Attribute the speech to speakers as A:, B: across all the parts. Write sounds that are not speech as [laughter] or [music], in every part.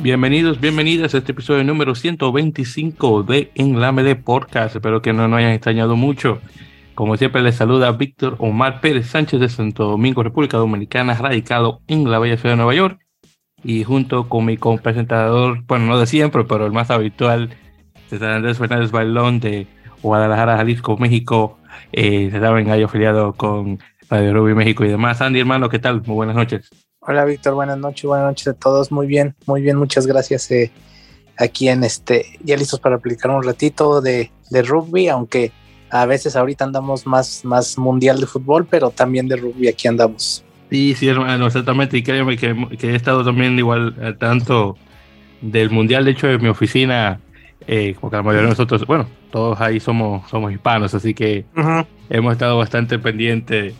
A: Bienvenidos, bienvenidas a este episodio número 125 de En la MD Podcast. Espero que no nos hayan extrañado mucho. Como siempre, les saluda Víctor Omar Pérez Sánchez de Santo Domingo, República Dominicana, radicado en la bella ciudad de Nueva York. Y junto con mi presentador, bueno, no de siempre, pero el más habitual, César Andrés Fernández Bailón de Guadalajara, Jalisco, México. Eh, se saben, hay afiliado con Radio Rubí México y demás. Andy, hermano, ¿qué tal? Muy buenas noches.
B: Hola Víctor, buenas noches, buenas noches a todos. Muy bien, muy bien, muchas gracias. Eh, aquí en este, ya listos para aplicar un ratito de, de, rugby, aunque a veces ahorita andamos más, más mundial de fútbol, pero también de rugby aquí andamos.
A: Sí, sí, hermano, exactamente. Y créeme que, que he estado también igual tanto del mundial. De hecho, en mi oficina, eh, porque la mayoría de nosotros, bueno, todos ahí somos, somos hispanos, así que hemos estado bastante pendientes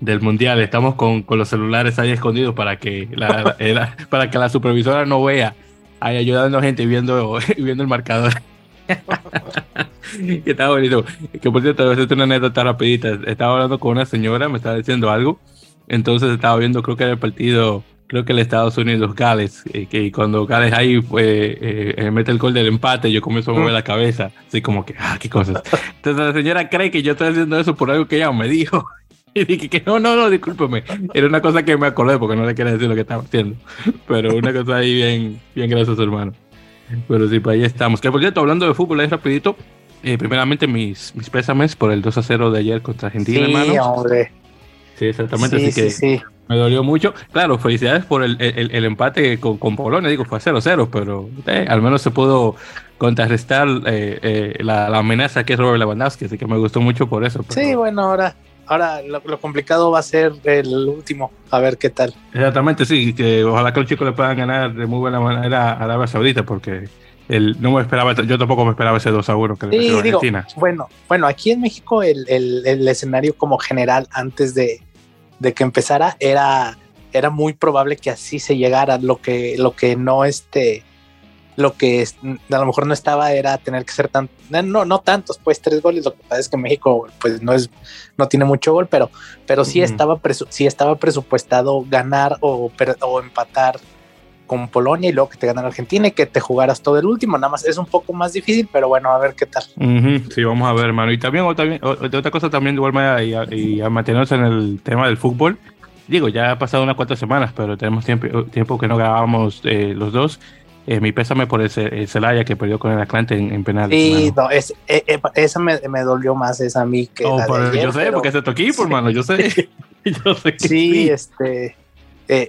A: del mundial. Estamos con, con, los celulares ahí escondidos para que la, para que la supervisora no vea ahí ayudando gente viendo, [laughs] viendo el marcador. [laughs] que está bonito. Que por cierto, voy a una anécdota rapidita. Estaba hablando con una señora, me estaba diciendo algo. Entonces estaba viendo, creo que era el partido, creo que el Estados Unidos Gales, eh, que cuando Gales ahí pues, eh, mete el gol del empate, yo comienzo a mover la cabeza, así como que, ah, qué cosas. Entonces la señora cree que yo estoy haciendo eso por algo que ella me dijo. [laughs] Y dije que no, no, no, discúlpeme. Era una cosa que me acordé porque no le quería decir lo que estaba haciendo. Pero una cosa ahí bien, bien graciosa, hermano. Pero sí, pues ahí estamos. Que por cierto, hablando de fútbol, ahí rapidito. Eh, primeramente, mis, mis pésames por el 2 a 0 de ayer contra Argentina, sí, hermano. Hombre. Sí, exactamente. Sí, así que sí, me dolió mucho. Claro, felicidades por el, el, el empate con, con, Polonia. Digo, fue a 0-0, pero eh, al menos se pudo contrarrestar eh, eh, la, la, amenaza que es Robert Lewandowski. Así que me gustó mucho por eso.
B: Pero... Sí, bueno, ahora ahora lo, complicado va a ser el último, a ver qué tal.
A: Exactamente, sí, que ojalá que los chicos le puedan ganar de muy buena manera a Arabia Saudita, porque el, no me esperaba, yo tampoco me esperaba ese 2 a 1 que le sí, Argentina.
B: Bueno, bueno, aquí en México el, el, el escenario como general antes de, de, que empezara era, era muy probable que así se llegara, lo que, lo que no este lo que a lo mejor no estaba era tener que ser tan, no, no tantos, pues tres goles. Lo que pasa es que México, pues no es, no tiene mucho gol, pero, pero sí estaba sí estaba presupuestado ganar o, o empatar con Polonia y luego que te ganan Argentina y que te jugaras todo el último. Nada más es un poco más difícil, pero bueno, a ver qué tal.
A: Sí, vamos a ver, hermano. Y también, otra, cosa también de igual manera, y, a, mantenernos en el tema del fútbol. Digo, ya ha pasado unas cuantas semanas, pero tenemos tiempo, tiempo que no grabábamos eh, los dos. Eh, mi pésame por el, Celaya que perdió con el Atlante en, en penal.
B: Sí, no, es, eh, eh, esa me, me, dolió más esa a mí que
A: la de ayer, Yo sé, porque es de tu equipo, hermano, yo sé. [laughs] yo sé
B: sí, sí, este...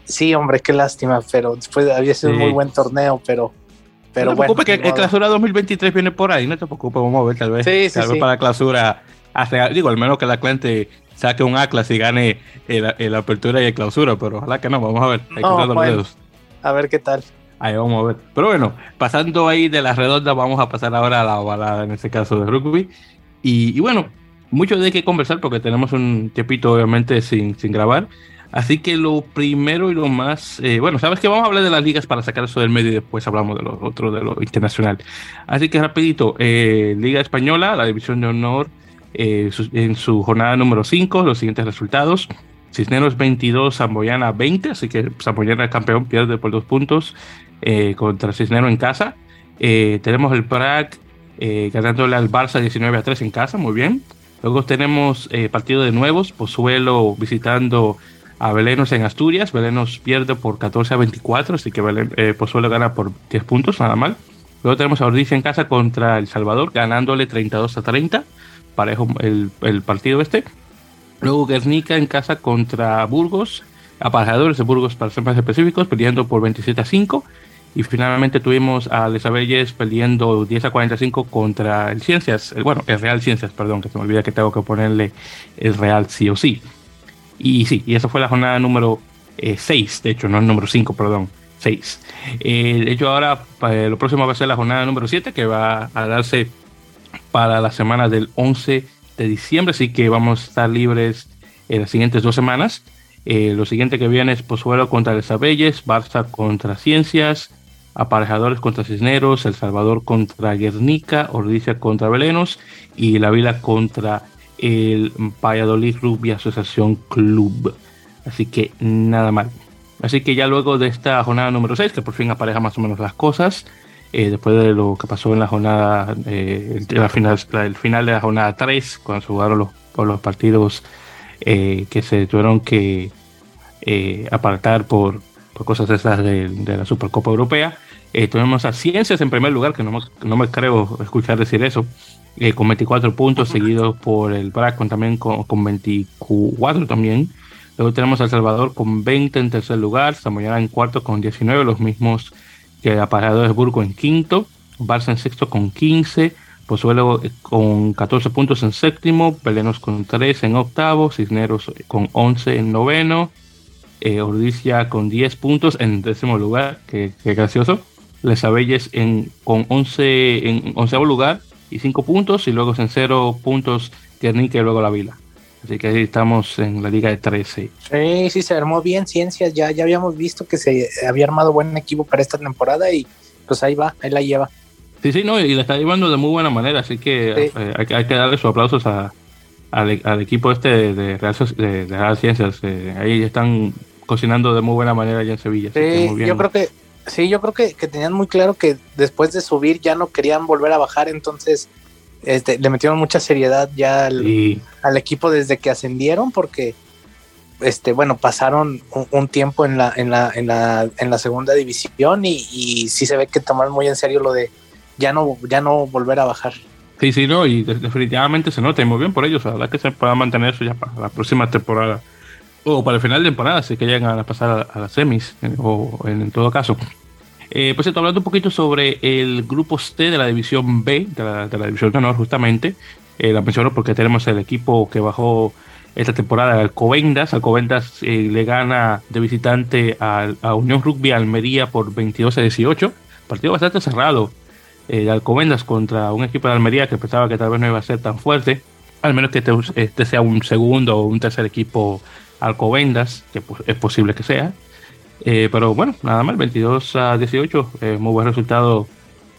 B: sí, hombre, qué lástima, pero después había sido un muy buen torneo, pero... Pero
A: no te
B: bueno,
A: preocupes que el clausura 2023 viene por ahí, no te preocupes, vamos a ver, tal vez. Sí, sí, tal vez para la clausura, hace, digo, al menos que el Atlante saque un Atlas y gane la apertura y el clausura, pero ojalá que no, vamos a ver. Hay
B: no, los dedos. A ver qué tal.
A: Ahí vamos a ver. Pero bueno, pasando ahí de la redonda, vamos a pasar ahora a la balada, en este caso de rugby. Y, bueno, mucho de qué conversar porque tenemos un tiempito obviamente sin, sin grabar. Así que lo primero y lo más, eh, bueno, sabes que vamos a hablar de las ligas para sacar eso del medio y después hablamos de lo otro, de lo internacional. Así que rapidito, eh, Liga Española, la División de Honor, eh, en su jornada número 5, los siguientes resultados. Cisneros 22, Zamboyana 20, así que Zamboyana el campeón pierde por dos puntos eh, contra Cisneros en casa. Eh, tenemos el Prague eh, ganándole al Barça 19 a 3 en casa, muy bien. Luego tenemos partido de nuevos, Pozuelo visitando a Belenos en Asturias. Belenos pierde por 14 a 24, así que Pozuelo gana por 10 puntos, nada mal. Luego tenemos a Ordicia en casa contra El Salvador, ganándole 32 a 30, parejo el partido este. Luego Guernica en casa contra Burgos, aparejadores de Burgos para ser más específicos, perdiendo por 27 a 5. Y finalmente tuvimos a Desabelles perdiendo 10 a 45 contra el Ciencias, bueno, el Real Ciencias, perdón, que se me olvida que tengo que ponerle el Real sí o sí. Y sí, y esa fue la jornada número 6, eh, de hecho, no el número 5, perdón, 6. Eh, de hecho, ahora eh, lo próximo va a ser la jornada número 7, que va a darse para la semana del 11 de diciembre, así que vamos a estar libres en las siguientes dos semanas. lo siguiente que viene es Pozuelo contra el Sabelles, Barça contra Ciencias, Aparejadores contra Cisneros, El Salvador contra Guernica, Ordicia contra Belenos y La Vila contra el Valladolid Rugby Asociación Club. Así que nada mal. Así que ya luego de esta jornada número 6, que por fin apareja más o menos las cosas, eh, después de lo que pasó en la jornada, eh, la final, el final de la jornada 3, cuando se jugaron los, los partidos eh, que se tuvieron que apartar por, por, cosas esas de, de, la Supercopa Europea. tuvimos a Ciencias en primer lugar, que no, no me creo escuchar decir eso, con 24 puntos, seguidos por el Bracon también con, con 24 también. Luego tenemos a El Salvador con 20 en tercer lugar, Samoyana en cuarto con 19, los mismos que de Burgo en quinto, Barça en sexto con 15, Pozuelo con 14 puntos en séptimo, Pelenos con 3 en octavo, Cisneros con 11 en noveno, eh, Ordicia con 10 puntos en décimo lugar, que, gracioso, Les Abelles en, con 11 en onceavo lugar y 5 puntos, y luego en 0 puntos Guernica y luego La Vila. Así que ahí estamos en la liga de 13.
B: Sí, sí, se armó bien Ciencias. Ya, ya habíamos visto que se había armado buen equipo para esta temporada y pues ahí va, ahí la lleva.
A: Sí, sí, no, y la está llevando de muy buena manera, así que eh, hay, que darle sus aplausos a, al, equipo este de, Real, de, Ciencias. Eh, ahí están cocinando de muy buena manera allá en Sevilla.
B: Sí, yo creo que sí, yo creo que, que tenían muy claro que después de subir ya no querían volver a bajar, entonces este, le metieron mucha seriedad ya al, equipo desde que ascendieron, porque este, bueno, pasaron un, tiempo en la, en la, en la, en la segunda división y, y, sí se ve que tomaron muy en serio lo de ya no, ya no volver a bajar.
A: Sí, sí, no, y definitivamente se nota y muy bien por ellos. Ojalá que se pueda mantener eso ya para la próxima temporada o para el final de temporada, si que llegan a pasar a, las semis, o en todo caso. Eh, estoy hablando un poquito sobre el grupo C de la división B, de la, división de honor, justamente. Eh, la menciono porque tenemos el equipo que bajó esta temporada, Alcobendas. Alcobendas eh, le gana de visitante a, Unión Rugby Almería por 22 a 18. Partido bastante cerrado de Alcobendas contra un equipo de Almería que pensaba que tal vez no iba a ser tan fuerte. Al menos que este, este sea un segundo o un tercer equipo Alcobendas, que pues, es posible que sea. Eh, pero bueno, nada más, 22 a 18, eh, muy buen resultado,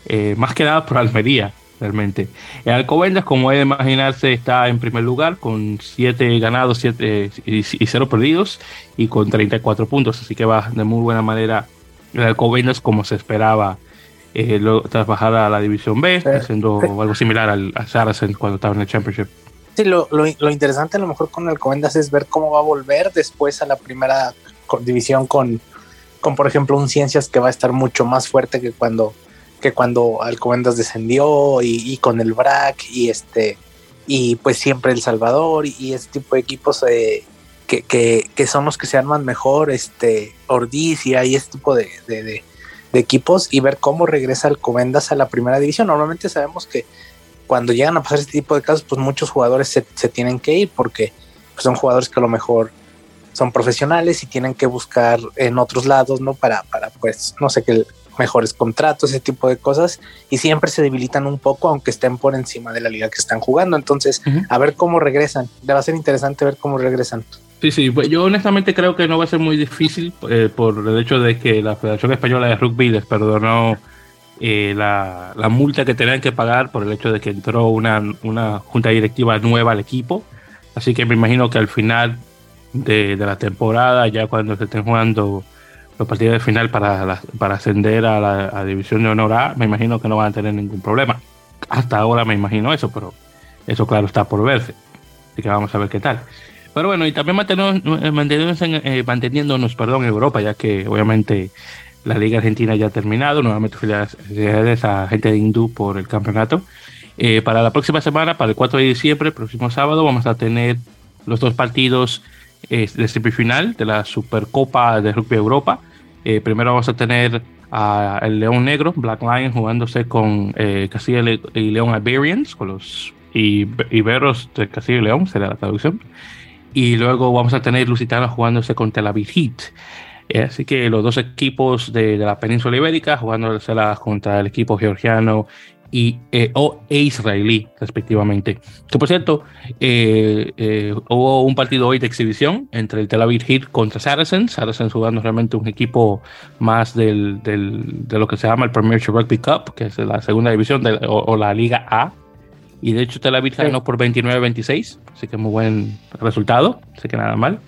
A: eh, más que nada por Almería, realmente. El Alcobendas, como es de imaginarse, está en primer lugar con 7 ganados 7 y, 0 perdidos y con 34 puntos, así que va de muy buena manera el Alcobendas como se esperaba tras bajar a la División B, haciendo algo similar al, Saracen cuando estaba en el Championship.
B: Sí, lo, lo, lo, interesante a lo mejor con el Alcobendas es ver cómo va a volver después a la primera división con, con por ejemplo un Ciencias que va a estar mucho más fuerte que cuando que cuando Alcobendas descendió y, con el BRAC y este y pues siempre El Salvador y, este tipo de equipos eh, que, que, son los que se arman mejor, este Ordicia y este tipo de, de, equipos y ver cómo regresa Alcobendas a la primera división. Normalmente sabemos que cuando llegan a pasar este tipo de casos, pues muchos jugadores se, se tienen que ir porque pues, son jugadores que a lo mejor son profesionales y tienen que buscar en otros lados, ¿no? Para, para pues, no sé qué, mejores contratos, ese tipo de cosas, y siempre se debilitan un poco, aunque estén por encima de la liga que están jugando. Entonces, a ver cómo regresan. Le va a ser interesante ver cómo regresan.
A: Sí, sí, pues yo honestamente creo que no va a ser muy difícil eh, por el hecho de que la Federación Española de Rugby les perdonó eh, la, la, multa que tenían que pagar por el hecho de que entró una, una junta directiva nueva al equipo. Así que me imagino que al final de, la temporada, ya cuando se estén jugando los partidos de final para, para ascender a la división de honor A, me imagino que no van a tener ningún problema. Hasta ahora me imagino eso, pero eso claro está por verse. Así que vamos a ver qué tal. Pero bueno, y también mantenernos, eh, eh, manteniéndonos, perdón, en Europa, ya que obviamente la Liga Argentina ya ha terminado. Nuevamente felicidades a gente de Hindú por el campeonato. Eh, para la próxima semana, para el 4 de diciembre, el próximo sábado, vamos a tener los dos partidos de semifinal de la Supercopa de Rugby Europa. Eh, primero vamos a tener al León Negro, Black Lion, jugándose con eh, Castilla y León Iberians, con los Iberos de Castilla y León, será la traducción. Y luego vamos a tener Lusitanos jugándose con Tel Aviv Heat. Eh, así que los dos equipos de, de la península ibérica jugándose contra el equipo georgiano y, eh, o, e israelí, respectivamente. Que por cierto, eh, eh, hubo un partido hoy de exhibición entre el Tel Aviv Heat contra Saracens. Saracens jugando realmente un equipo más del, del, de lo que se llama el Premiership Rugby Cup, que es la segunda división de, o, la Liga A. Y de hecho Tel Aviv ganó por 29-26, así que muy buen resultado, así que nada mal.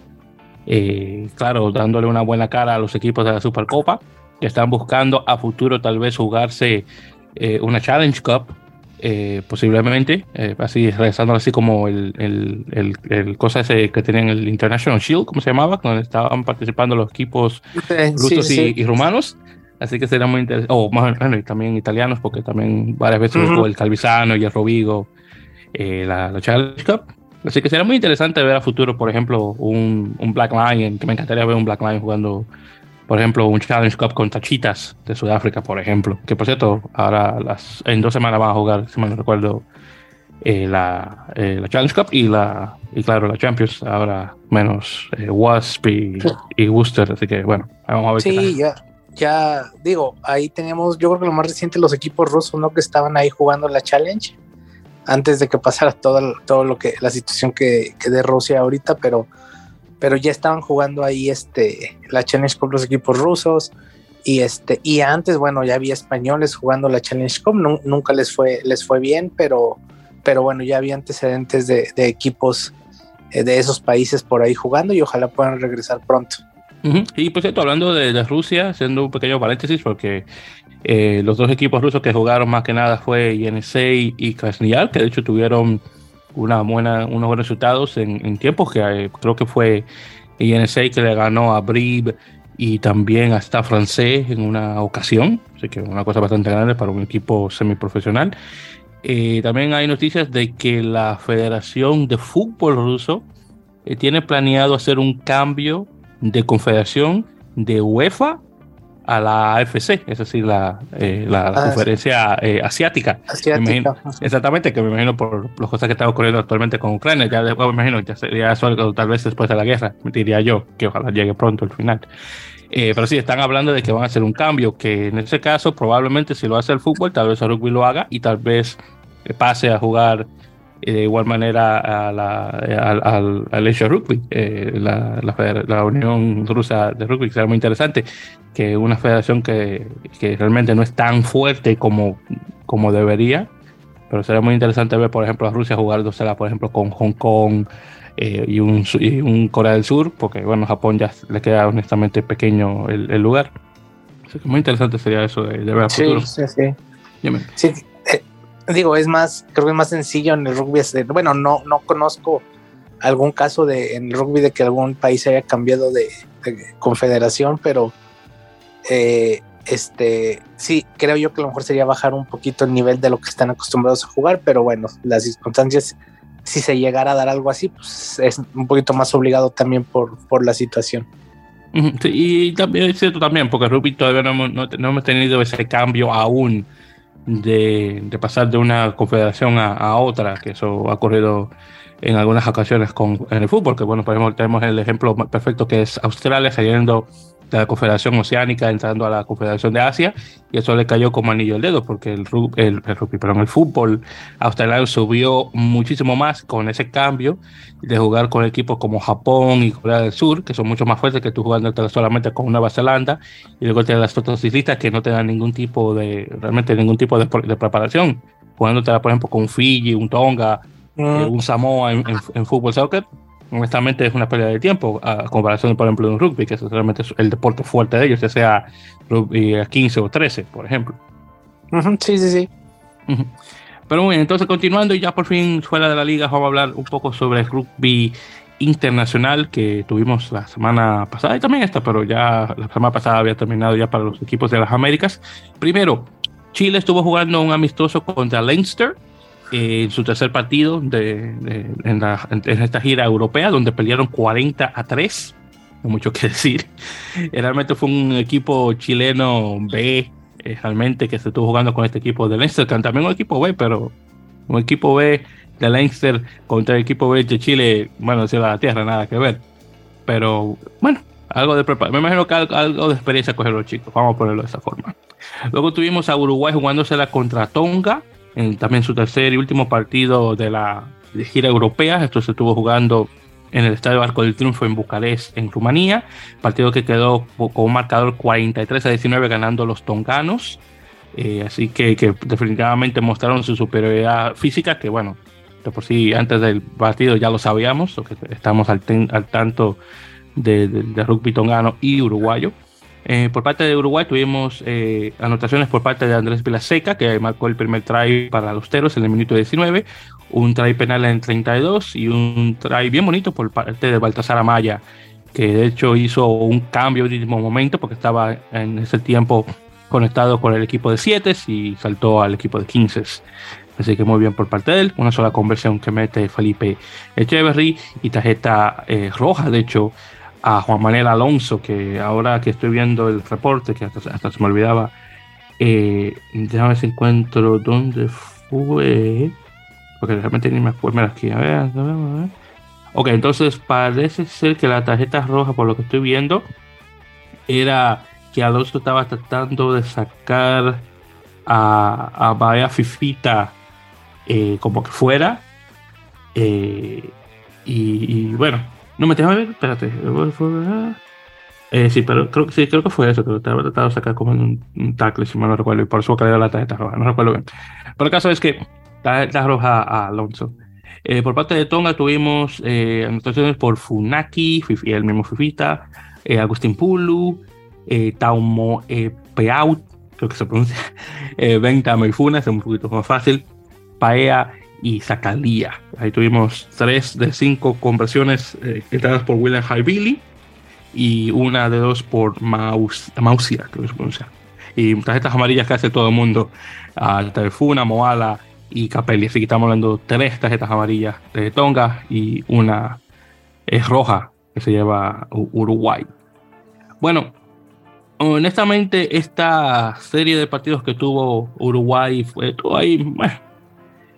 A: Eh, claro, dándole una buena cara a los equipos de la Supercopa, que están buscando a futuro tal vez jugarse eh, una Challenge Cup, eh, posiblemente, así regresando así como el, el, el, el, cosa ese que tenían el International Shield, ¿cómo se llamaba? Donde estaban participando los equipos rusos y, y, rumanos. Así que será muy interesante. O más bueno, y también italianos, porque también varias veces uh -huh. el Calvisano y el Rovigo, eh, la, la, Challenge Cup. Así que será muy interesante ver a futuro, por ejemplo, un, un, Black Lion, que me encantaría ver un Black Lion jugando, por ejemplo, un Challenge Cup con Tachitas de Sudáfrica, por ejemplo. Que por cierto, ahora las, en dos semanas van a jugar, si mal no recuerdo, eh, la, eh, la, Challenge Cup y la y claro la Champions ahora menos eh, Wasp y, [laughs] y, Worcester así que bueno vamos a ver
B: sí ya ya digo, ahí teníamos, yo creo que lo más reciente, los equipos rusos, ¿no? Que estaban ahí jugando la Challenge antes de que pasara todo, todo lo que, la situación que, que de Rusia ahorita, pero, pero ya estaban jugando ahí este, la Challenge con los equipos rusos. Y este, y antes, bueno, ya había españoles jugando la Challenge Cup, nunca les fue, les fue bien, pero, pero bueno, ya había antecedentes de, equipos eh, de esos países por ahí jugando y ojalá puedan regresar pronto.
A: Y por cierto, hablando de, Rusia, haciendo un pequeño paréntesis, porque eh, los dos equipos rusos que jugaron más que nada fue Yenisei y Krasnodar, que de hecho tuvieron una buena, unos buenos resultados en, en tiempos, que eh, creo que fue Yenisei que le ganó a Brive y también hasta francés en una ocasión, así que una cosa bastante grande para un equipo semiprofesional. Eh, también hay noticias de que la Federación de Fútbol Ruso eh, tiene planeado hacer un cambio de confederación de UEFA a la AFC, es decir, la, eh, la, la ah, conferencia eh, asiática.
B: asiática.
A: Imagino, exactamente, que me imagino por las cosas que están ocurriendo actualmente con Ucrania, ya después me imagino, ya sería eso tal vez después de la guerra, diría yo, que ojalá llegue pronto el final. Eh, pero sí, están hablando de que van a hacer un cambio, que en ese caso probablemente si lo hace el fútbol, tal vez el rugby lo haga y tal vez pase a jugar de igual manera a la, al, al, al Asia Rugby, eh, la, la, la, Unión Rusa de Rugby, que será muy interesante, que una federación que, que, realmente no es tan fuerte como, como debería, pero será muy interesante ver, por ejemplo, a Rusia jugar por ejemplo, con Hong Kong eh, y, un, y un Corea del Sur, porque, bueno, Japón ya le queda honestamente pequeño el, el lugar. Así que muy interesante sería eso de, de ver a futuro.
B: Sí, sí, sí. Dime. sí digo, es más, creo que es más sencillo en el rugby. Bueno, no, no conozco algún caso de en el rugby de que algún país haya cambiado de, de confederación, pero eh, este sí, creo yo que a lo mejor sería bajar un poquito el nivel de lo que están acostumbrados a jugar, pero bueno, las circunstancias, si se llegara a dar algo así, pues es un poquito más obligado también por, por la situación.
A: Sí, y también es cierto también, porque el rugby todavía no hemos, no, no hemos tenido ese cambio aún de, de, pasar de una confederación a, otra, que eso ha ocurrido en algunas ocasiones con, en el fútbol, que bueno, por ejemplo, tenemos el ejemplo perfecto que es Australia saliendo de la Confederación Oceánica entrando a la Confederación de Asia y eso le cayó como anillo al dedo porque el, el, el, rugby, perdón, el fútbol australiano subió muchísimo más con ese cambio de jugar con equipos como Japón y Corea del Sur que son mucho más fuertes que tú jugando solamente con Nueva Zelanda y luego tienes las otras islitas que no te dan ningún tipo de realmente ningún tipo de, de preparación jugándote por ejemplo con Fiji, un Tonga, mm. eh, un Samoa en, en, en fútbol soccer honestamente es una pérdida de tiempo a comparación, por ejemplo, de un rugby, que es realmente el deporte fuerte de ellos, ya sea rugby a 15 o 13, por ejemplo.
B: Uh -huh, sí, sí, sí.
A: Uh -huh. Pero bueno, entonces continuando y ya por fin fuera de la liga, vamos a hablar un poco sobre el rugby internacional que tuvimos la semana pasada y también esta, pero ya la semana pasada había terminado ya para los equipos de las Américas. Primero, Chile estuvo jugando un amistoso contra Leinster, en su tercer partido de, de, en, la, en, esta gira europea, donde pelearon 40 a 3. No mucho que [laughs] decir. Realmente fue un equipo chileno B, eh, realmente, que se estuvo jugando con este equipo de Leinster, también un equipo B, pero un equipo B de Leinster contra el equipo B de Chile, bueno, de la tierra, nada que ver. Pero bueno, algo de preparación. Me imagino que algo, algo de experiencia coger los chicos, vamos a ponerlo de esa forma. Luego tuvimos a Uruguay jugándosela contra Tonga en también su tercer y último partido de la de gira europea. Esto se estuvo jugando en el Estadio Arco del Triunfo en Bucarest, en Rumanía. Partido que quedó con un marcador 43 a 19 ganando los tonganos. así que, que, definitivamente mostraron su superioridad física, que bueno, de por sí antes del partido ya lo sabíamos, que estamos al, al tanto de, de, rugby tongano y uruguayo. Eh, por parte de Uruguay tuvimos eh, anotaciones por parte de Andrés Vilaseca, que marcó el primer try para los Teros en el minuto 19, un try penal en el 32 y un try bien bonito por parte de Baltasar Amaya, que de hecho hizo un cambio en el último momento porque estaba en ese tiempo conectado con el equipo de 7 y saltó al equipo de 15. Así que muy bien por parte de él. Una sola conversión que mete Felipe Echeverry y tarjeta eh, roja, de hecho, a Juan Manuel Alonso, que ahora que estoy viendo el reporte, que hasta, se me olvidaba, eh, déjame si encuentro dónde fue, porque realmente ni me acuerdo, aquí, a ver, a ver, a ver. Ok, entonces parece ser que la tarjeta roja, por lo que estoy viendo, era que Alonso estaba tratando de sacar a, a Fifita eh, como que fuera. Eh, y, bueno, no me que ver, espérate. Eh, sí, pero creo, sí, creo que fue eso, que estaba tratando de sacar como un, un tackle, si mal no recuerdo, y por eso cayó la tarjeta roja, no recuerdo bien. Pero el caso es que tarjeta roja a Alonso. Eh, por parte de Tonga tuvimos eh, anotaciones por Funaki, Fifi, el mismo Fifita, eh, Agustín Pulu, eh, Taumo eh, Peaut, creo que se pronuncia, [laughs] eh, Venta Meifuna, es un poquito más fácil, Paea y Zacalía. Ahí tuvimos tres de cinco conversiones eh, dadas por William Billy y una de dos por Maus, Mausia, creo que se pronuncia. Y tarjetas amarillas que hace todo el mundo, uh, Telefuna, Moala y Capelli. Así que estamos hablando de tres tarjetas amarillas de Tonga y una es roja que se lleva Uruguay. Bueno, honestamente, esta serie de partidos que tuvo Uruguay fue todo ahí.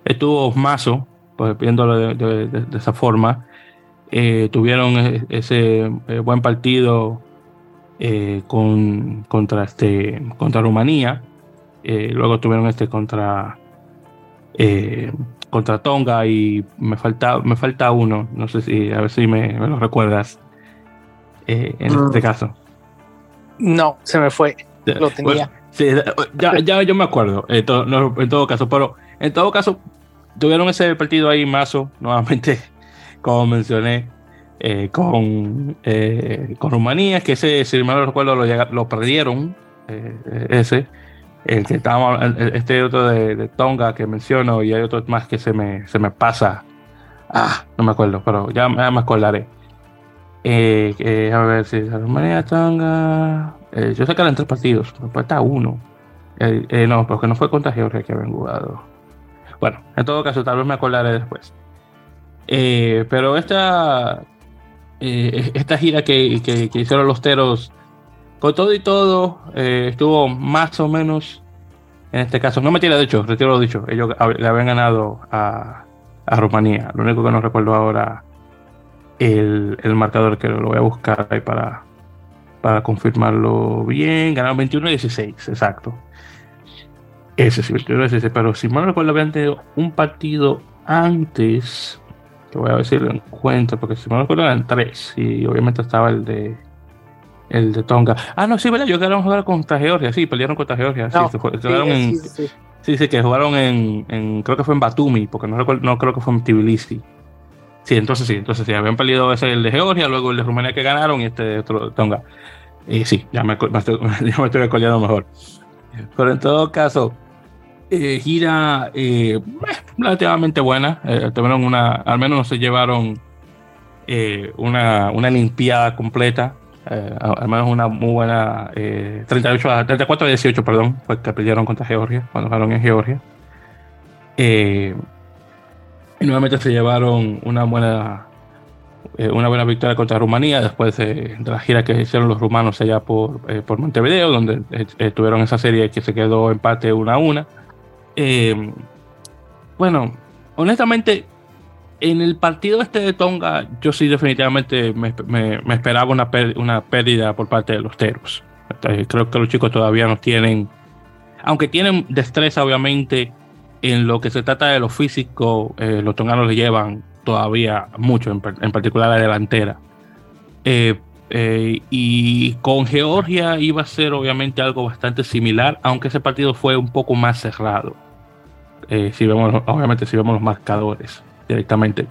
A: Estuvo Mazo, pues viéndolo de, de, de, de esa forma. Eh, tuvieron ese eh, buen partido eh, con, contra, este, contra Rumanía. Eh, luego tuvieron este contra, contra Tonga y me falta, me falta uno. No sé si, a ver si me, me lo recuerdas en mm. este caso.
B: No, se me fue. Lo tenía.
A: Bueno, sí, ya, ya, yo me acuerdo, en todo, en todo caso, pero en todo caso, tuvieron ese partido ahí mazo, [laughs] nuevamente, como mencioné, eh, con, eh, con Rumanía, que ese, si mal no recuerdo, lo, lo perdieron, eh, ese, el que estábamos, este otro de, de, Tonga que menciono, y hay otro más que se me, se me pasa. Ah, no me acuerdo, pero ya, ya me acordaré. Eh, a ver si Rumanía, Tonga. yo sé que eran tres partidos, pero falta uno. no, porque no fue contra Georgia que habían jugado. Bueno, en todo caso, tal vez me acordaré después. Eh, pero esta, eh, esta gira que, que, hicieron los Teros, con todo y todo, eh, estuvo más o menos, en este caso, no me tira de hecho, retiro lo dicho, ellos le habían ganado a, a Rumanía. Lo único que no recuerdo ahora el, el marcador que lo voy a buscar ahí para, para confirmarlo bien. Ganaron 21-16, exacto. Ese sí, ese, pero si mal no recuerdo, habían tenido un partido antes. Que voy a ver si lo encuentro, porque si mal no recuerdo eran tres. Y obviamente estaba el de. El de Tonga. Ah, no, sí, ¿verdad? Yo quedaron a jugar contra Georgia. Sí, perdieron contra Georgia. No, sí, sí, en. Sí, sí, sí, sí, que jugaron en, en, Creo que fue en Batumi, porque no, recuerdo, no creo que fue en Tbilisi. Sí, entonces sí, entonces sí. Habían perdido ese el de Georgia, luego el de Rumanía que ganaron y este otro de Tonga. Y sí, ya me, [laughs] ya me estoy mejor. Pero en todo caso, eh, gira eh, relativamente buena. Eh, tuvieron una, al menos no se llevaron eh, una, una limpiada completa. al menos una muy buena 38 a, 34 a 18, perdón, fue que perdieron contra Georgia, cuando jugaron en Georgia. y nuevamente se llevaron una buena una buena victoria contra Rumanía después de, de, la gira que hicieron los rumanos allá por, por Montevideo, donde tuvieron esa serie que se quedó empate 1 a 1. Eh, bueno, honestamente, en el partido este de Tonga, yo sí definitivamente me, esperaba una, pérdida por parte de los Teros. Creo que los chicos todavía no tienen, aunque tienen destreza obviamente en lo que se trata de lo físico, eh, los tonganos le llevan todavía mucho, en, particular la delantera. Eh, y con Georgia iba a ser obviamente algo bastante similar, aunque ese partido fue un poco más cerrado. Eh, si vemos, obviamente, si vemos los marcadores directamente.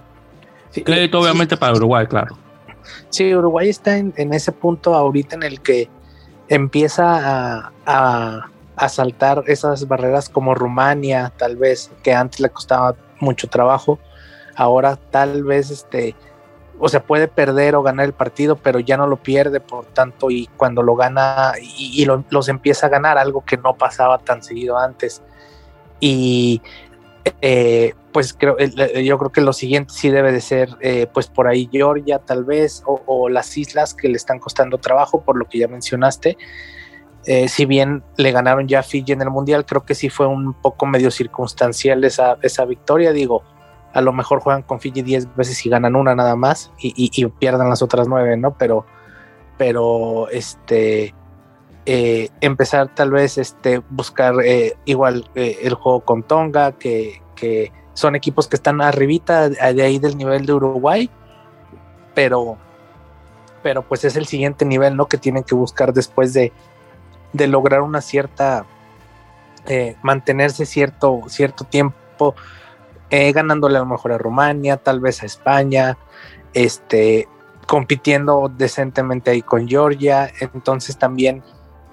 A: Crédito, obviamente, para Uruguay, claro.
B: Sí, Uruguay está en, ese punto ahorita en el que empieza a, a, saltar esas barreras como Rumania, tal vez, que antes le costaba mucho trabajo. Ahora tal vez este o sea, puede perder o ganar el partido, pero ya no lo pierde, por tanto, y cuando lo gana y, los empieza a ganar, algo que no pasaba tan seguido antes. Y eh, pues creo, yo creo que lo siguiente sí debe de ser, eh, pues por ahí Georgia tal vez, o, las islas que le están costando trabajo, por lo que ya mencionaste. Eh, si bien le ganaron ya a Fiji en el Mundial, creo que sí fue un poco medio circunstancial esa, esa victoria, digo a lo mejor juegan con Fiji 10 veces y ganan una nada más y, y, pierdan las otras 9, ¿no? Pero, pero este, eh, empezar tal vez este, buscar eh, igual eh, el juego con Tonga, que, que, son equipos que están arribita de ahí del nivel de Uruguay, pero, pero pues es el siguiente nivel, ¿no? Que tienen que buscar después de, de lograr una cierta, mantenerse cierto, cierto tiempo ganándole a lo mejor a Rumania, tal vez a España, este, compitiendo decentemente ahí con Georgia, entonces también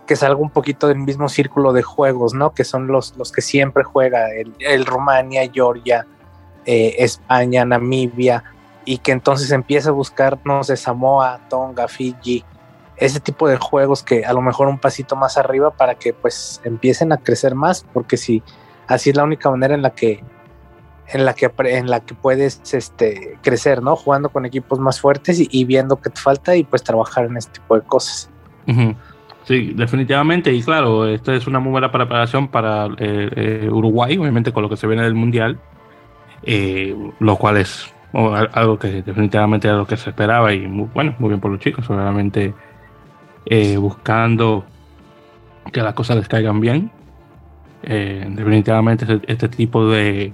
B: que salga un poquito del mismo círculo de juegos, ¿no? Que son los, los que siempre juega el, Rumania, Georgia, eh, España, Namibia, y que entonces empiece a buscar, no sé, Samoa, Tonga, Fiji, ese tipo de juegos que a lo mejor un pasito más arriba para que pues empiecen a crecer más, porque si así es la única manera en la que en la que, en la que puedes este, crecer, ¿no? Jugando con equipos más fuertes y, viendo qué te falta y pues trabajar en este tipo de cosas.
A: Sí, definitivamente. Y claro, esta es una muy buena preparación para eh, eh, Uruguay, obviamente con lo que se viene del Mundial, eh, lo cual es algo que definitivamente era lo que se esperaba y muy, bueno, muy bien por los chicos, obviamente buscando que las cosas les caigan bien. definitivamente este, este tipo de,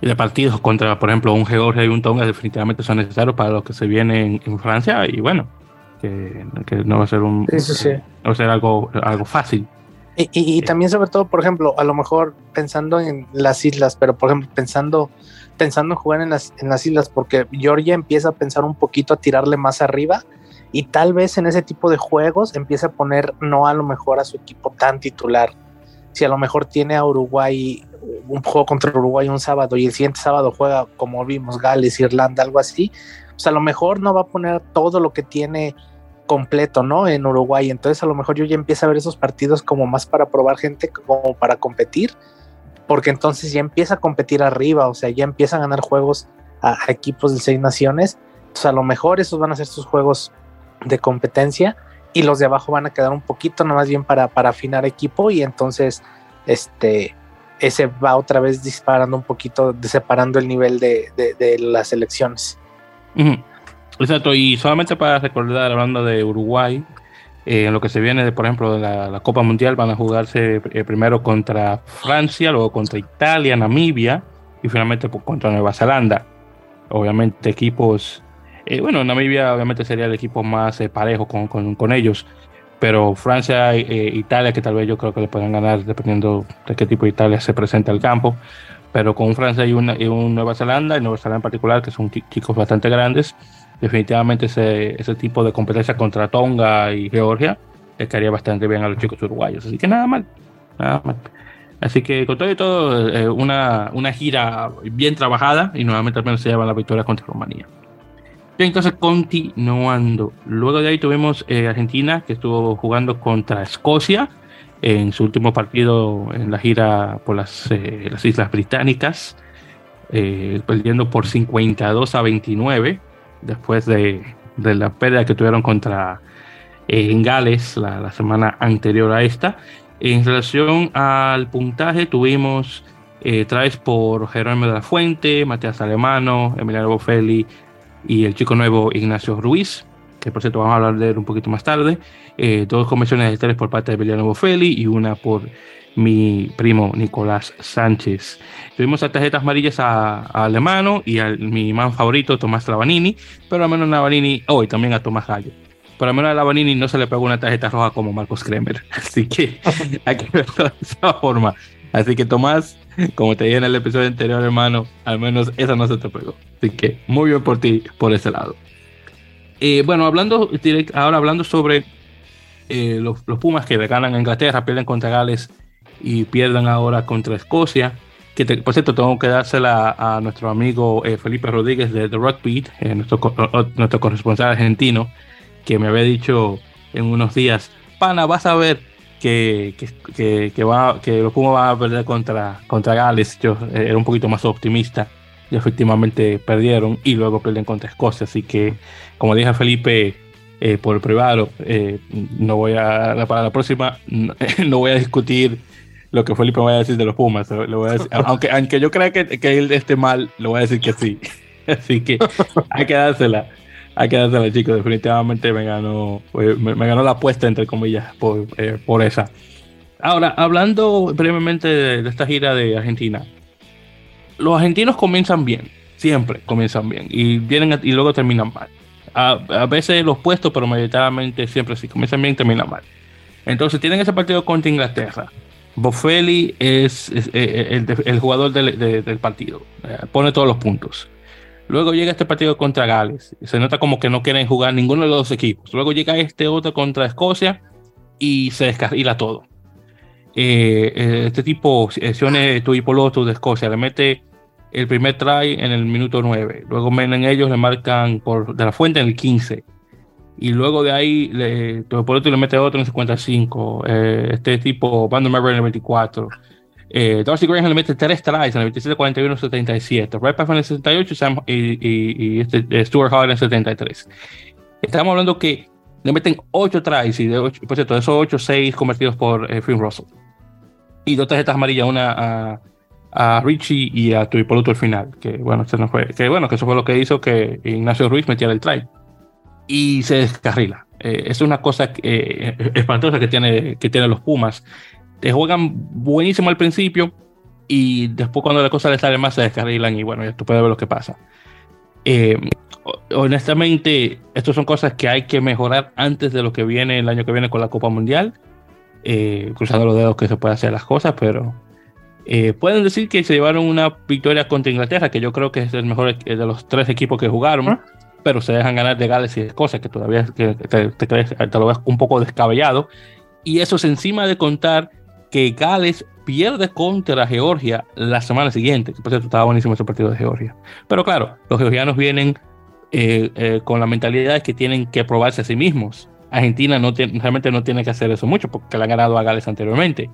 A: de partidos contra, por ejemplo, un Georgia y un Tonga definitivamente son necesarios para los que se vienen en, Francia y bueno, que, no va a ser un va a ser algo, algo fácil.
B: Y, y, también sobre todo, por ejemplo, a lo mejor pensando en las islas, pero por ejemplo pensando pensando en jugar en las, en las islas, porque Georgia empieza a pensar un poquito a tirarle más arriba y tal vez en ese tipo de juegos empieza a poner no a lo mejor a su equipo tan titular. Si a lo mejor tiene a Uruguay un juego contra Uruguay un sábado y el siguiente sábado juega, como vimos, Gales, Irlanda, algo así, pues a lo mejor no va a poner todo lo que tiene completo, ¿no? En Uruguay. Entonces a lo mejor yo ya empiezo a ver esos partidos como más para probar gente, como para competir, porque entonces ya empieza a competir arriba, o sea, ya empieza a ganar juegos a, equipos de seis naciones. Entonces a lo mejor esos van a ser sus juegos de competencia y los de abajo van a quedar un poquito, no más bien para, para afinar equipo y entonces, este, ese va otra vez disparando un poquito, separando el nivel de, las elecciones.
A: Exacto, y solamente para recordar, hablando de Uruguay, eh, en lo que se viene, de, por ejemplo, de la, Copa Mundial, van a jugarse eh, primero contra Francia, luego contra Italia, Namibia y finalmente pues, contra Nueva Zelanda. Obviamente equipos, eh, bueno, Namibia obviamente sería el equipo más parejo con, con ellos pero Francia e Italia, que tal vez yo creo que le puedan ganar dependiendo de qué tipo de Italia se presenta al campo, pero con Francia y, una, y un Nueva Zelanda, y Nueva Zelanda en particular, que son chicos bastante grandes, definitivamente ese, ese tipo de competencia contra Tonga y Georgia le quedaría bastante bien a los chicos uruguayos, así que nada mal, nada mal. Así que con todo y todo, eh, una, una gira bien trabajada y nuevamente también se lleva la victoria contra Rumanía entonces continuando. Luego de ahí tuvimos eh, Argentina, que estuvo jugando contra Escocia en su último partido en la gira por las, eh, las Islas Británicas, eh, perdiendo por 52 a 29, después de, la pérdida que tuvieron contra en Gales la, la, semana anterior a esta. En relación al puntaje, tuvimos traes por Jerónimo de la Fuente, Matías Alemano, Emiliano Bofelli, y el chico nuevo Ignacio Ruiz, que por cierto vamos a hablar de él un poquito más tarde. Eh, dos convenciones tres por parte de Emiliano Bofeli y una por mi primo Nicolás Sánchez. Tuvimos a tarjetas amarillas a, Alemano y a mi man favorito Tomás Travanini, pero al menos Travanini hoy también a Tomás Gallo. pero al menos a Lavanini no se le pegó una tarjeta roja como Marcos Kremer. [laughs] Así que hay que verlo de esa forma. Así que Tomás, como te dije en el episodio anterior, hermano, al menos esa no se te pegó. Así que muy bien por ti, por ese lado. Eh, bueno, hablando ahora hablando sobre eh, los, Pumas que ganan a Inglaterra, pierden contra Gales y pierden ahora contra Escocia. Por cierto, tengo que dársela a nuestro amigo eh, Felipe Rodríguez de The Rugby, nuestro, nuestro corresponsal argentino, que me había dicho en unos días, pana, vas a ver que, que, que, va, que los Pumas van a perder contra, contra Gales. Yo era un poquito más optimista y efectivamente perdieron y luego pierden contra Escocia. Así que, como dije a Felipe eh, por privado, eh, no voy a, para la próxima, [laughs] no, voy a discutir lo que Felipe me vaya a decir de los Pumas. aunque, [laughs] aunque yo crea que, que, él esté mal, le voy a decir que sí. [laughs] Así que hay que dársela. Hay que dársela, chicos. Definitivamente me ganó, me, ganó la apuesta, entre comillas, por, eh, por esa. Ahora, hablando brevemente de esta gira de Argentina, los argentinos comienzan bien, siempre comienzan bien y vienen y luego terminan mal. A, veces los puestos, pero mayoritariamente siempre sí, comienzan bien y terminan mal. Entonces tienen ese partido contra Inglaterra. Boffelli es, eh, eh, el, jugador del, partido, eh, pone todos los puntos. Luego llega este partido contra Gales. Se nota como que no quieren jugar ninguno de los dos equipos. Luego llega este otro contra Escocia y se descarrila todo. este tipo, Sione Tuipolotu de Escocia, le mete el primer try en el minuto 9. Luego vienen ellos, le marcan por de la fuente en el 15. Y luego de ahí, le, otro le mete otro en el 55. Eh, este tipo, Van en el 24. Eh, Darcy Graham le mete tres tries en el 27, 41, 77. Red en el 78 y, y, este, eh, Stuart Hall en el 73. Estamos hablando que le meten 8 tries y de 8, por cierto, de esos 8, 6 convertidos por eh, Finn Russell. Y dos tarjetas amarillas, una a a Richie y a Tuipoluto al final, que bueno, este no fue, que bueno, que eso fue lo que hizo que Ignacio Ruiz metiera el try y se descarrila. Eh, es una cosa eh, espantosa que tiene, que tienen los Pumas. Te juegan buenísimo al principio y después cuando la cosa les sale más se descarrilan y bueno, ya tú puedes ver lo que pasa. Eh, honestamente, estas son cosas que hay que mejorar antes de lo que viene el año que viene con la Copa Mundial. cruzando los dedos que se puede hacer las cosas, pero eh, pueden decir que se llevaron una victoria contra Inglaterra, que yo creo que es el mejor de los tres equipos que jugaron, pero se dejan ganar de Gales y Escocia, que todavía te, te, lo ves un poco descabellado. Y eso es encima de contar que Gales pierde contra Georgia la semana siguiente, que por cierto estaba buenísimo ese partido de Georgia. Pero claro, los georgianos vienen eh, eh, con la mentalidad de que tienen que probarse a sí mismos. Argentina no realmente no tiene que hacer eso mucho porque le han ganado a Gales anteriormente.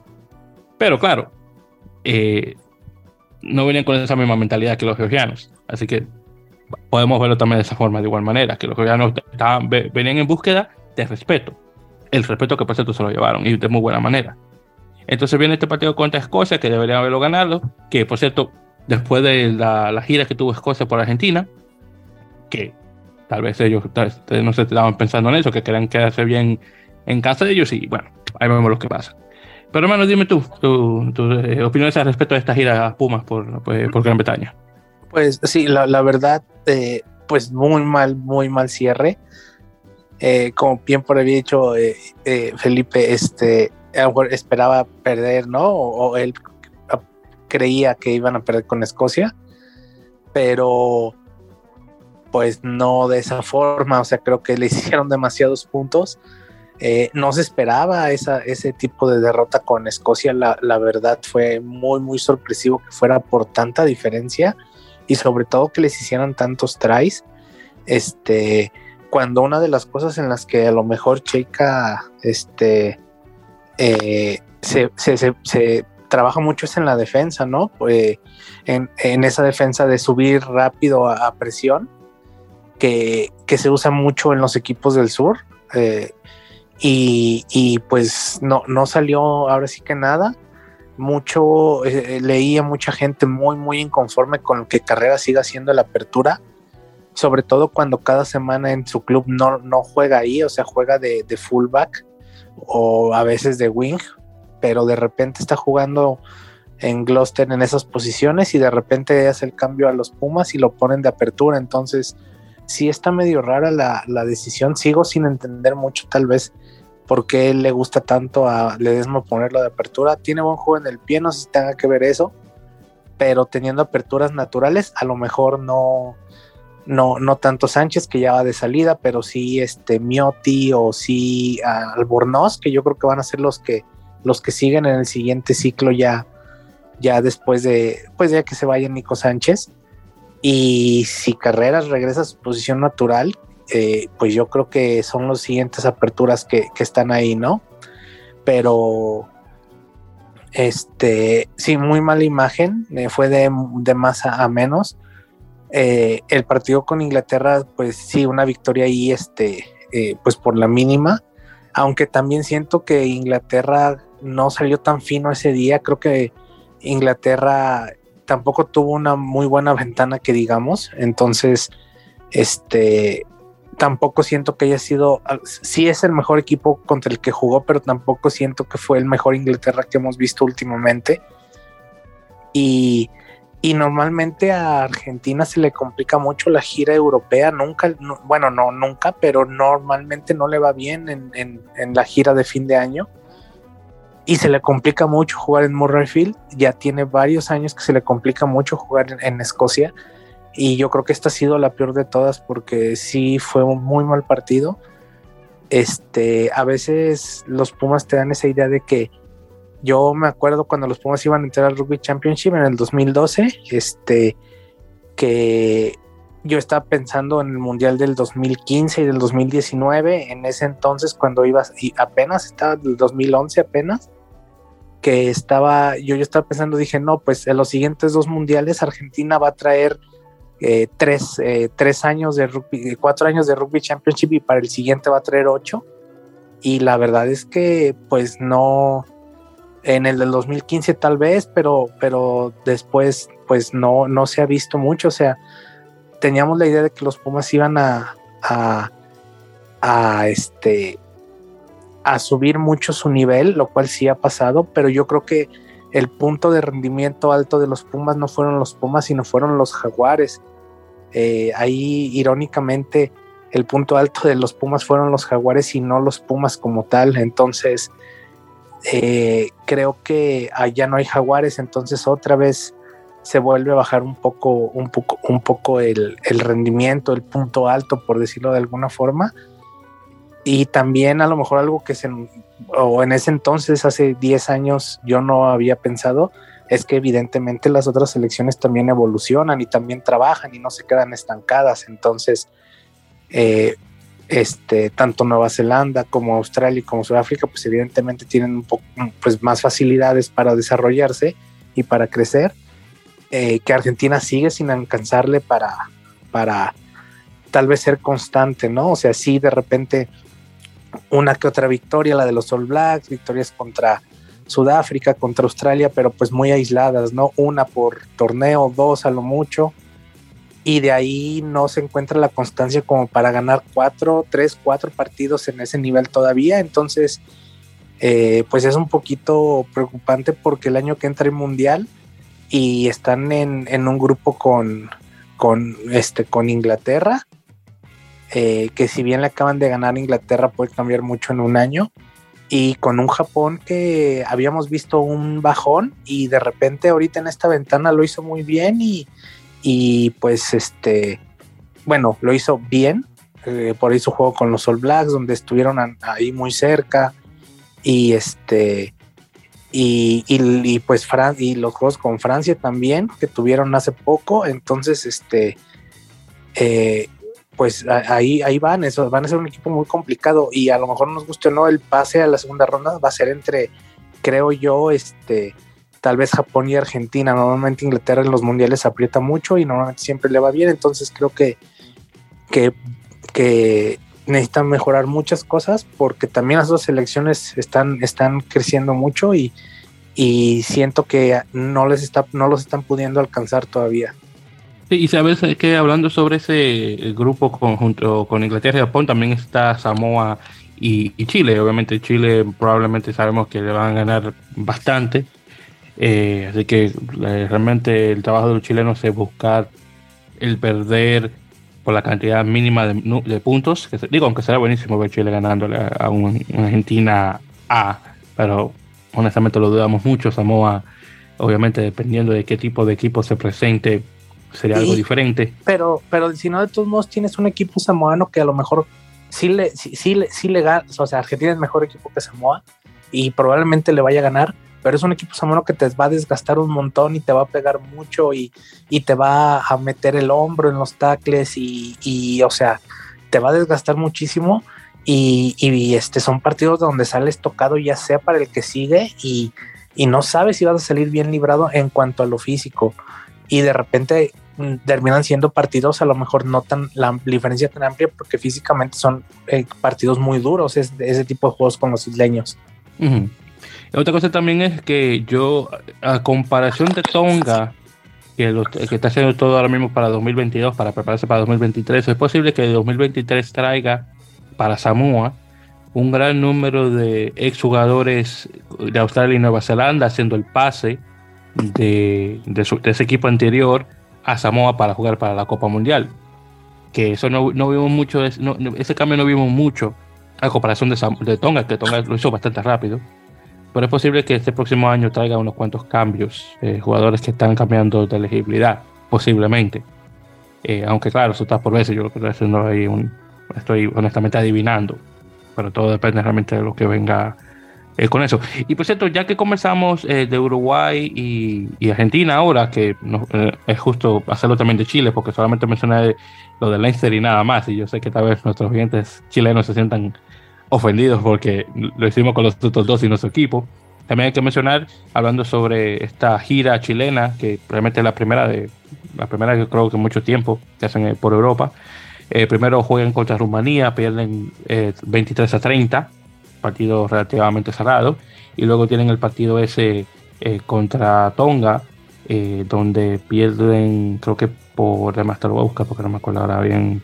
A: Pero claro, eh, no venían con esa misma mentalidad que los georgianos. Así que podemos verlo también de esa forma, de igual manera, que los georgianos estaban, venían en búsqueda de respeto. El respeto que por cierto se lo llevaron y de muy buena manera. Entonces viene este partido contra Escocia, que deberían haberlo ganado, que por cierto, después de la, gira que tuvo Escocia por Argentina, que tal vez ellos no se estaban pensando en eso, que querían quedarse bien en casa de ellos y bueno, ahí vemos lo que pasa. Pero hermano, dime tú, tus tu, eh, opiniones al respecto de esta gira a Pumas por, pues, por Gran Bretaña.
B: Pues sí, la, verdad, eh, pues muy mal, muy mal cierre. Eh, como bien por había dicho Felipe, este, esperaba perder, ¿no? O, él creía que iban a perder con Escocia, pero pues no de esa forma, o sea, creo que le [laughs] hicieron demasiados puntos eh, no se esperaba ese tipo de derrota con Escocia, la, verdad fue muy, muy sorpresivo que fuera por tanta diferencia y sobre todo que les hicieran tantos tries. Este, cuando una de las cosas en las que a lo mejor Cheika este, eh, se, trabaja mucho es en la defensa, ¿no? Pues, en, esa defensa de subir rápido a, presión, que, se usa mucho en los equipos del sur. Eh, y, pues no, no salió ahora sí que nada. Mucho, eh, leía mucha gente muy, muy inconforme con que Carrera siga haciendo la apertura, sobre todo cuando cada semana en su club no, no juega ahí, o sea, juega de, fullback o a veces de wing, pero de repente está jugando en Gloucester en esas posiciones y de repente hace el cambio a los Pumas y lo ponen de apertura, entonces sí está medio rara la, la decisión. Sigo sin entender mucho, tal vez, por qué le gusta tanto a Ledesma ponerlo de apertura. Tiene buen juego en el pie, no sé si tenga que ver eso, pero teniendo aperturas naturales, a lo mejor no, no, no tanto Sánchez que ya va de salida, pero sí este Miotti o sí Albornoz, que yo creo que van a ser los que los que siguen en el siguiente ciclo ya, ya después de, pues ya que se vaya Nico Sánchez. Y si Carreras regresa a su posición natural, eh, pues yo creo que son las siguientes aperturas que, están ahí, ¿no? Pero, este, sí, muy mala imagen, eh, fue de, más a, menos. Eh, el partido con Inglaterra, pues sí, una victoria ahí, este, pues por la mínima, aunque también siento que Inglaterra no salió tan fino ese día, creo que Inglaterra tampoco tuvo una muy buena ventana que digamos, entonces, este, tampoco siento que haya sido, sí es el mejor equipo contra el que jugó, pero tampoco siento que fue el mejor Inglaterra que hemos visto últimamente. Y, normalmente a Argentina se le complica mucho la gira europea, nunca, bueno, no, nunca, pero normalmente no le va bien en, la gira de fin de año. Y se le complica mucho jugar en Murrayfield, ya tiene varios años que se le complica mucho jugar en Escocia y yo creo que esta ha sido la peor de todas porque sí fue un muy mal partido. Este, a veces los Pumas te dan esa idea de que yo me acuerdo cuando los Pumas iban a entrar al Rugby Championship en el 2012, este, que yo estaba pensando en el Mundial del 2015 y del 2019, en ese entonces cuando ibas, y apenas estaba del 2011 apenas, que estaba, yo, yo estaba pensando, dije, no, pues en los siguientes dos mundiales Argentina va a traer eh, tres, eh, tres, años de rugby, cuatro años de rugby championship y para el siguiente va a traer ocho. Y la verdad es que pues no, en el del 2015 tal vez, pero, pero después pues no, no se ha visto mucho. O sea, teníamos la idea de que los Pumas iban a, a, a este a subir mucho su nivel, lo cual sí ha pasado, pero yo creo que el punto de rendimiento alto de los Pumas no fueron los Pumas, sino fueron los Jaguares. Eh, ahí, irónicamente, el punto alto de los Pumas fueron los Jaguares y no los Pumas como tal. Entonces, eh, creo que allá no hay Jaguares, entonces otra vez se vuelve a bajar un poco, un poco, un poco el, el rendimiento, el punto alto, por decirlo de alguna forma. Y también a lo mejor algo que se o en ese entonces, hace 10 años, yo no había pensado, es que evidentemente las otras selecciones también evolucionan y también trabajan y no se quedan estancadas. Entonces, eh, este, tanto Nueva Zelanda como Australia y como Sudáfrica, pues evidentemente tienen un poco pues, más facilidades para desarrollarse y para crecer, eh, que Argentina sigue sin alcanzarle para, para tal vez ser constante, ¿no? O sea, sí de repente una que otra victoria, la de los All Blacks, victorias contra Sudáfrica, contra Australia, pero pues muy aisladas, ¿no? Una por torneo, dos a lo mucho. Y de ahí no se encuentra la constancia como para ganar cuatro, tres, cuatro partidos en ese nivel todavía. Entonces, eh, pues es un poquito preocupante porque el año que entra el Mundial y están en, en un grupo con, con, este, con Inglaterra eh, que si bien le acaban de ganar Inglaterra puede cambiar mucho en un año. Y con un Japón que habíamos visto un bajón y de repente ahorita en esta ventana lo hizo muy bien y, pues este, bueno, lo hizo bien, eh, por ahí su juego con los All Blacks donde estuvieron ahí muy cerca y este y, y, pues Fran y los juegos con Francia también que tuvieron hace poco. Entonces este eh, pues ahí, ahí van, eso, van a ser un equipo muy complicado y a lo mejor nos guste o no el pase a la segunda ronda va a ser entre, creo yo, este, tal vez Japón y Argentina. Normalmente Inglaterra en los mundiales aprieta mucho y normalmente siempre le va bien, entonces creo que, que, que necesitan mejorar muchas cosas porque también las dos selecciones están, están creciendo mucho y, y siento que no les está, no los están pudiendo alcanzar todavía.
A: Sí, y sabes que hablando sobre ese grupo conjunto con Inglaterra y Japón, también está Samoa y, Chile. Obviamente Chile probablemente sabemos que le van a ganar bastante. Eh, así que realmente el trabajo de los chilenos es buscar el perder por la cantidad mínima de, puntos. Que digo, aunque será buenísimo ver Chile ganándole a, una Argentina A, pero honestamente lo dudamos mucho. Samoa, obviamente, dependiendo de qué tipo de equipo se presente, sería algo diferente.
B: Pero, pero si no, de todos modos, tienes un equipo samoano que a lo mejor sí le, sí, sí, sí le gana. O sea, Argentina es mejor equipo que Samoa y probablemente le vaya a ganar pero es un equipo samoano que te va a desgastar un montón y te va a pegar mucho y, te va a meter el hombro en los tacles y, o sea, te va a desgastar muchísimo y, este son partidos donde sales tocado ya sea para el que sigue y, no sabes si vas a salir bien librado en cuanto a lo físico y de repente terminan siendo partidos a lo mejor no tan la diferencia tan amplia porque físicamente son eh, partidos muy duros es, ese tipo de juegos con los isleños.
A: Otra cosa también es que yo, a comparación de Tonga, que, está haciendo todo ahora mismo para 2022, para prepararse para 2023, es posible que 2023 traiga para Samoa un gran número de exjugadores de Australia y Nueva Zelanda haciendo el pase de, ese equipo anterior a Samoa para jugar para la Copa Mundial. Que eso no, vimos mucho, ese cambio no vimos mucho a comparación de, de Tonga, que Tonga lo hizo bastante rápido. Pero es posible que este próximo año traiga unos cuantos cambios, eh, jugadores que están cambiando de elegibilidad, posiblemente. Eh, aunque claro, eso está por veces, yo estoy haciendo ahí un, estoy honestamente adivinando, pero todo depende realmente de lo que venga eh, con eso. Y por cierto, ya que comenzamos de Uruguay y, Argentina ahora, que es justo hacerlo también de Chile, porque solamente mencioné lo de Leinster y nada más, y yo sé que tal vez nuestros oyentes chilenos se sientan ofendidos porque lo hicimos con los otros dos y nuestro equipo. También hay que mencionar, hablando sobre esta gira chilena, que realmente es la primera de la primera que creo que mucho tiempo que hacen eh, por Europa. Eh, primero juegan contra Rumanía, pierden 23 eh, a 30, partido relativamente cerrado, y luego tienen el partido ese contra Tonga, donde pierden, creo que por, además te lo voy a porque no me acuerdo ahora bien,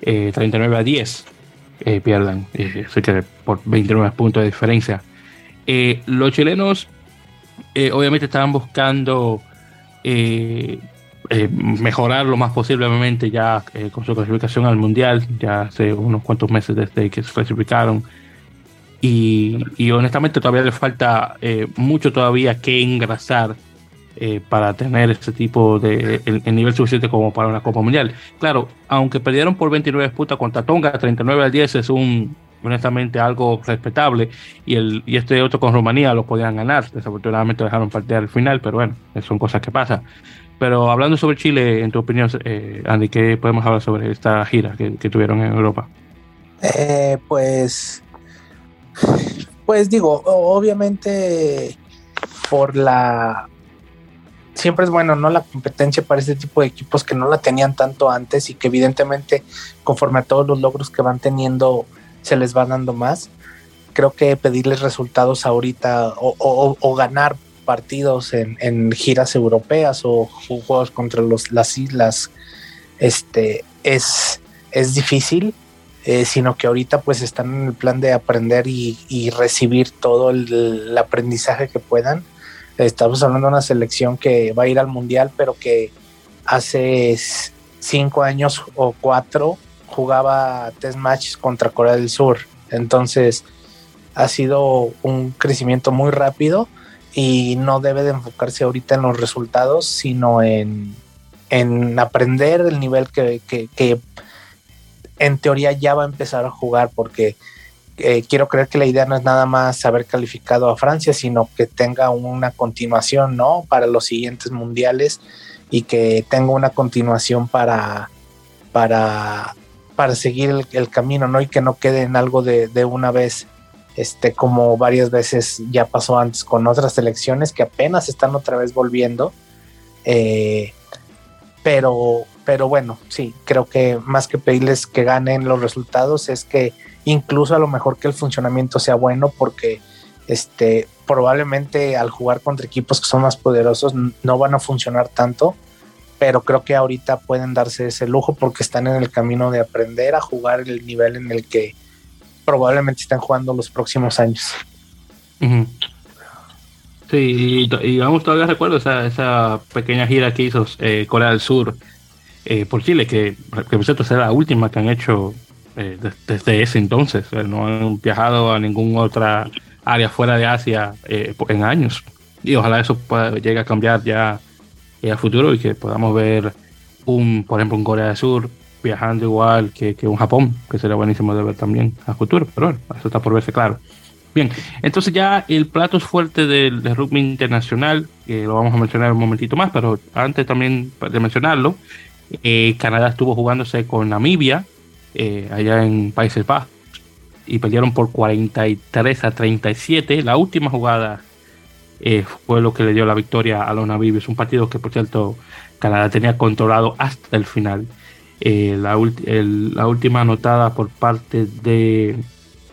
A: 39 a 10 eh, pierdan. Eh, que por 29 puntos de diferencia. Eh, los chilenos eh, obviamente estaban buscando mejorar lo más posiblemente ya con su clasificación al mundial, ya hace unos cuantos meses desde que se clasificaron. Y, y honestamente todavía le falta mucho todavía que engrasar eh, para tener este tipo de el, nivel suficiente como para una Copa Mundial. Claro, aunque perdieron por 29 disputas contra Tonga, 39 al 10 es un honestamente algo respetable y el y este otro con Rumanía lo podían ganar. Desafortunadamente dejaron partir al final, pero bueno, son cosas que pasan. Pero hablando sobre Chile, en tu opinión, eh, Andy, ¿qué podemos hablar sobre esta gira que, tuvieron en Europa?
B: Eh, pues, pues digo, obviamente por la siempre es bueno, ¿no? La competencia para este tipo de equipos que no la tenían tanto antes y que evidentemente conforme a todos los logros que van teniendo se les va dando más. Creo que pedirles resultados ahorita o, ganar partidos en, giras europeas o juegos contra las islas este, es, es difícil, eh, sino que ahorita pues están en el plan de aprender y, recibir todo el aprendizaje que puedan Estamos hablando de una selección que va a ir al mundial, pero que hace cinco años o cuatro jugaba test matches contra Corea del Sur. Entonces ha sido un crecimiento muy rápido y no debe de enfocarse ahorita en los resultados, sino en, aprender el nivel que, que, en teoría ya va a empezar a jugar porque eh, quiero creer que la idea no es nada más haber calificado a Francia, sino que tenga una continuación, ¿no? Para los siguientes mundiales y que tenga una continuación para, para, para seguir el, camino, ¿no? Y que no quede en algo de, de, una vez, este, como varias veces ya pasó antes con otras selecciones que apenas están otra vez volviendo. Eh, pero, pero bueno, sí, creo que más que pedirles que ganen los resultados es que incluso a lo mejor que el funcionamiento sea bueno porque este, probablemente al jugar contra equipos que son más poderosos no van a funcionar tanto, pero creo que ahorita pueden darse ese lujo porque están en el camino de aprender a jugar el nivel en el que probablemente están jugando los próximos años.
A: Sí, y, vamos, todavía recuerdo esa, esa pequeña gira que hizo eh, Corea del Sur eh, por Chile, que, por cierto será la última que han hecho eh, desde ese entonces. no han viajado a ninguna otra área fuera de Asia en años. Y ojalá eso pueda, llegue a cambiar ya a futuro y que podamos ver un, por ejemplo, un Corea del Sur viajando igual que, que un Japón, que sería buenísimo de ver también a futuro, pero bueno, eso está por verse claro. Bien, entonces ya el plato es fuerte del, rugby internacional, que lo vamos a mencionar un momentito más, pero antes también de mencionarlo, eh, Canadá estuvo jugándose con Namibia, eh, allá en Países Bajos, y perdieron por 43 a 37. La última jugada eh, fue lo que le dio la victoria a los Namibios, un partido que por cierto Canadá tenía controlado hasta el final. la, la última anotada por parte de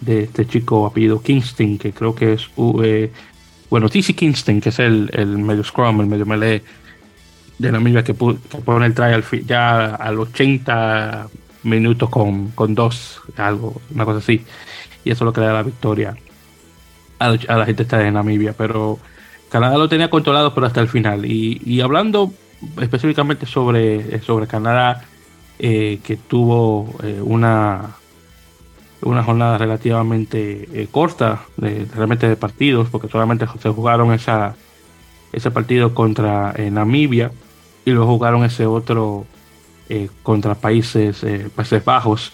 A: este chico apellido Kingston, que creo que es, eh, bueno, TC Kingston, que es el, el, medio scrum, el medio melee de la misma que, pone el trial ya al 80 minutos con, con dos, algo, una cosa así. Y eso es lo que le da la victoria a, la gente esta de Namibia. Pero Canadá lo tenía controlado, pero hasta el final. Y, y hablando específicamente sobre, sobre Canadá, eh, que tuvo eh, una una jornada relativamente eh, corta, de, realmente de partidos, porque solamente se jugaron esa, ese partido contra Namibia y luego jugaron ese otro eh, contra Países, Países Bajos,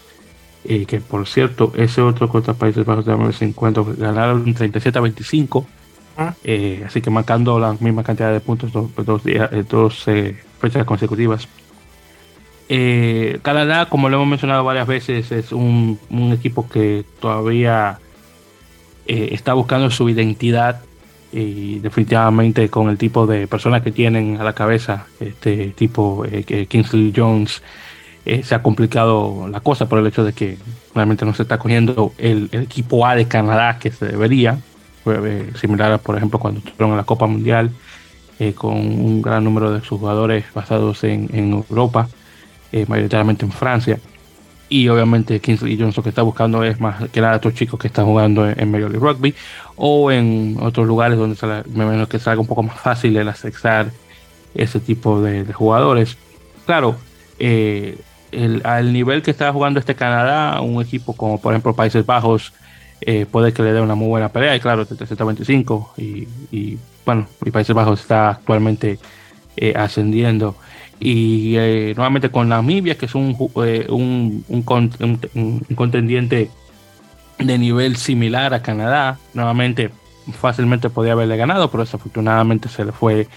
A: que por cierto, ese otro contra Países Bajos de 50 ganaron 37 a 25, ah. así que marcando la misma cantidad de puntos dos, dos, días, dos fechas consecutivas. Eh, Canadá, como lo hemos mencionado varias veces, es un, equipo que todavía eh, está buscando su identidad y definitivamente con el tipo de personas que tienen a la cabeza, este tipo eh, Kingsley Jones, eh, se ha complicado la cosa por el hecho de que realmente no se está cogiendo el, equipo A de Canadá que se debería, similar a, por ejemplo, cuando estuvieron en la Copa Mundial, con un gran número de sus jugadores basados en Europa eh, mayoritariamente en Francia. Y obviamente Kingsley Johnson que está buscando es más que nada estos chicos que están jugando en, Major League Rugby o en otros lugares donde me imagino que salga un poco más [laughs] fácil el accesar ese tipo de, jugadores. Claro, eh, el, al nivel que está jugando este Canadá, un equipo como por ejemplo Países Bajos, eh, puede que le dé una muy buena pelea. Y claro, 725 y, y bueno, y Países Bajos está actualmente ascendiendo y eh, nuevamente con Namibia, que es un, eh, un, un, contendiente de nivel similar a Canadá. Nuevamente, fácilmente podía haberle ganado, pero desafortunadamente se le fue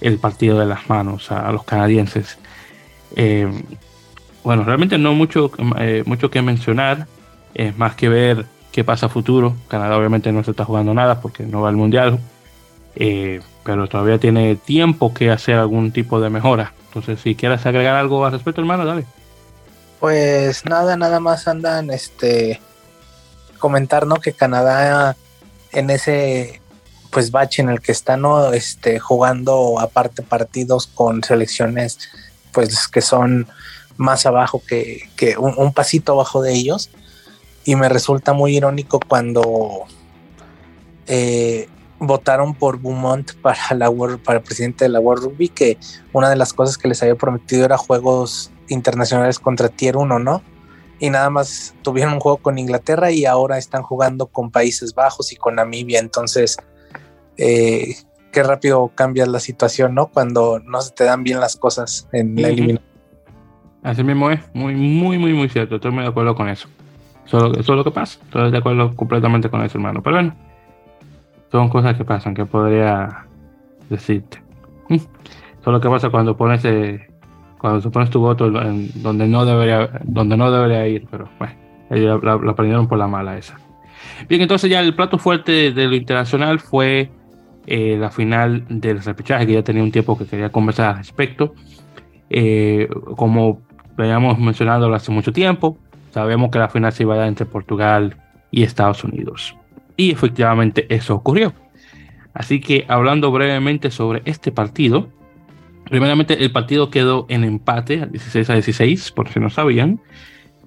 A: el partido de las manos a, los canadienses. Eh, bueno, realmente no mucho, mucho que mencionar, es más que ver qué pasa a futuro. Canadá obviamente no se está jugando nada porque no va al mundial, pero todavía tiene tiempo que hacer algún tipo de mejora. Entonces, si quieres agregar algo al respecto, hermano, dale.
B: Pues nada, nada más andan este comentar, ¿no? Que Canadá en ese pues bache en el que está, ¿no? Este, jugando aparte partidos con selecciones pues que son más abajo que, que un, pasito abajo de ellos. Y me resulta muy irónico cuando eh, votaron por Beaumont para, la para el presidente de la World Rugby, que una de las cosas que les había prometido era juegos internacionales contra Tier 1, ¿no? Y nada más tuvieron un juego con Inglaterra y ahora están jugando con Países Bajos y con Namibia. Entonces, eh, qué rápido cambia la situación, ¿no? Cuando no se te dan bien las cosas en la eliminación.
A: Así mismo es, muy, muy, muy, muy cierto. Estoy muy de acuerdo con eso. Eso, eso es lo que pasa. Estoy de acuerdo completamente con eso, hermano. Pero bueno son cosas que pasan, que podría decirte. Eso es lo que pasa cuando pones eh, cuando pones tu voto en donde no debería donde no debería ir, pero bueno, ellos lo aprendieron por la mala esa. Bien, entonces ya el plato fuerte de lo internacional fue eh, la final del repechaje, que ya tenía un tiempo que quería conversar al respecto. Eh, como habíamos mencionado hace mucho tiempo, sabemos que la final se iba a dar entre Portugal y Estados Unidos. Y efectivamente eso ocurrió. Así que hablando brevemente sobre este partido, primeramente el partido quedó en empate, 16 a 16, por si no sabían.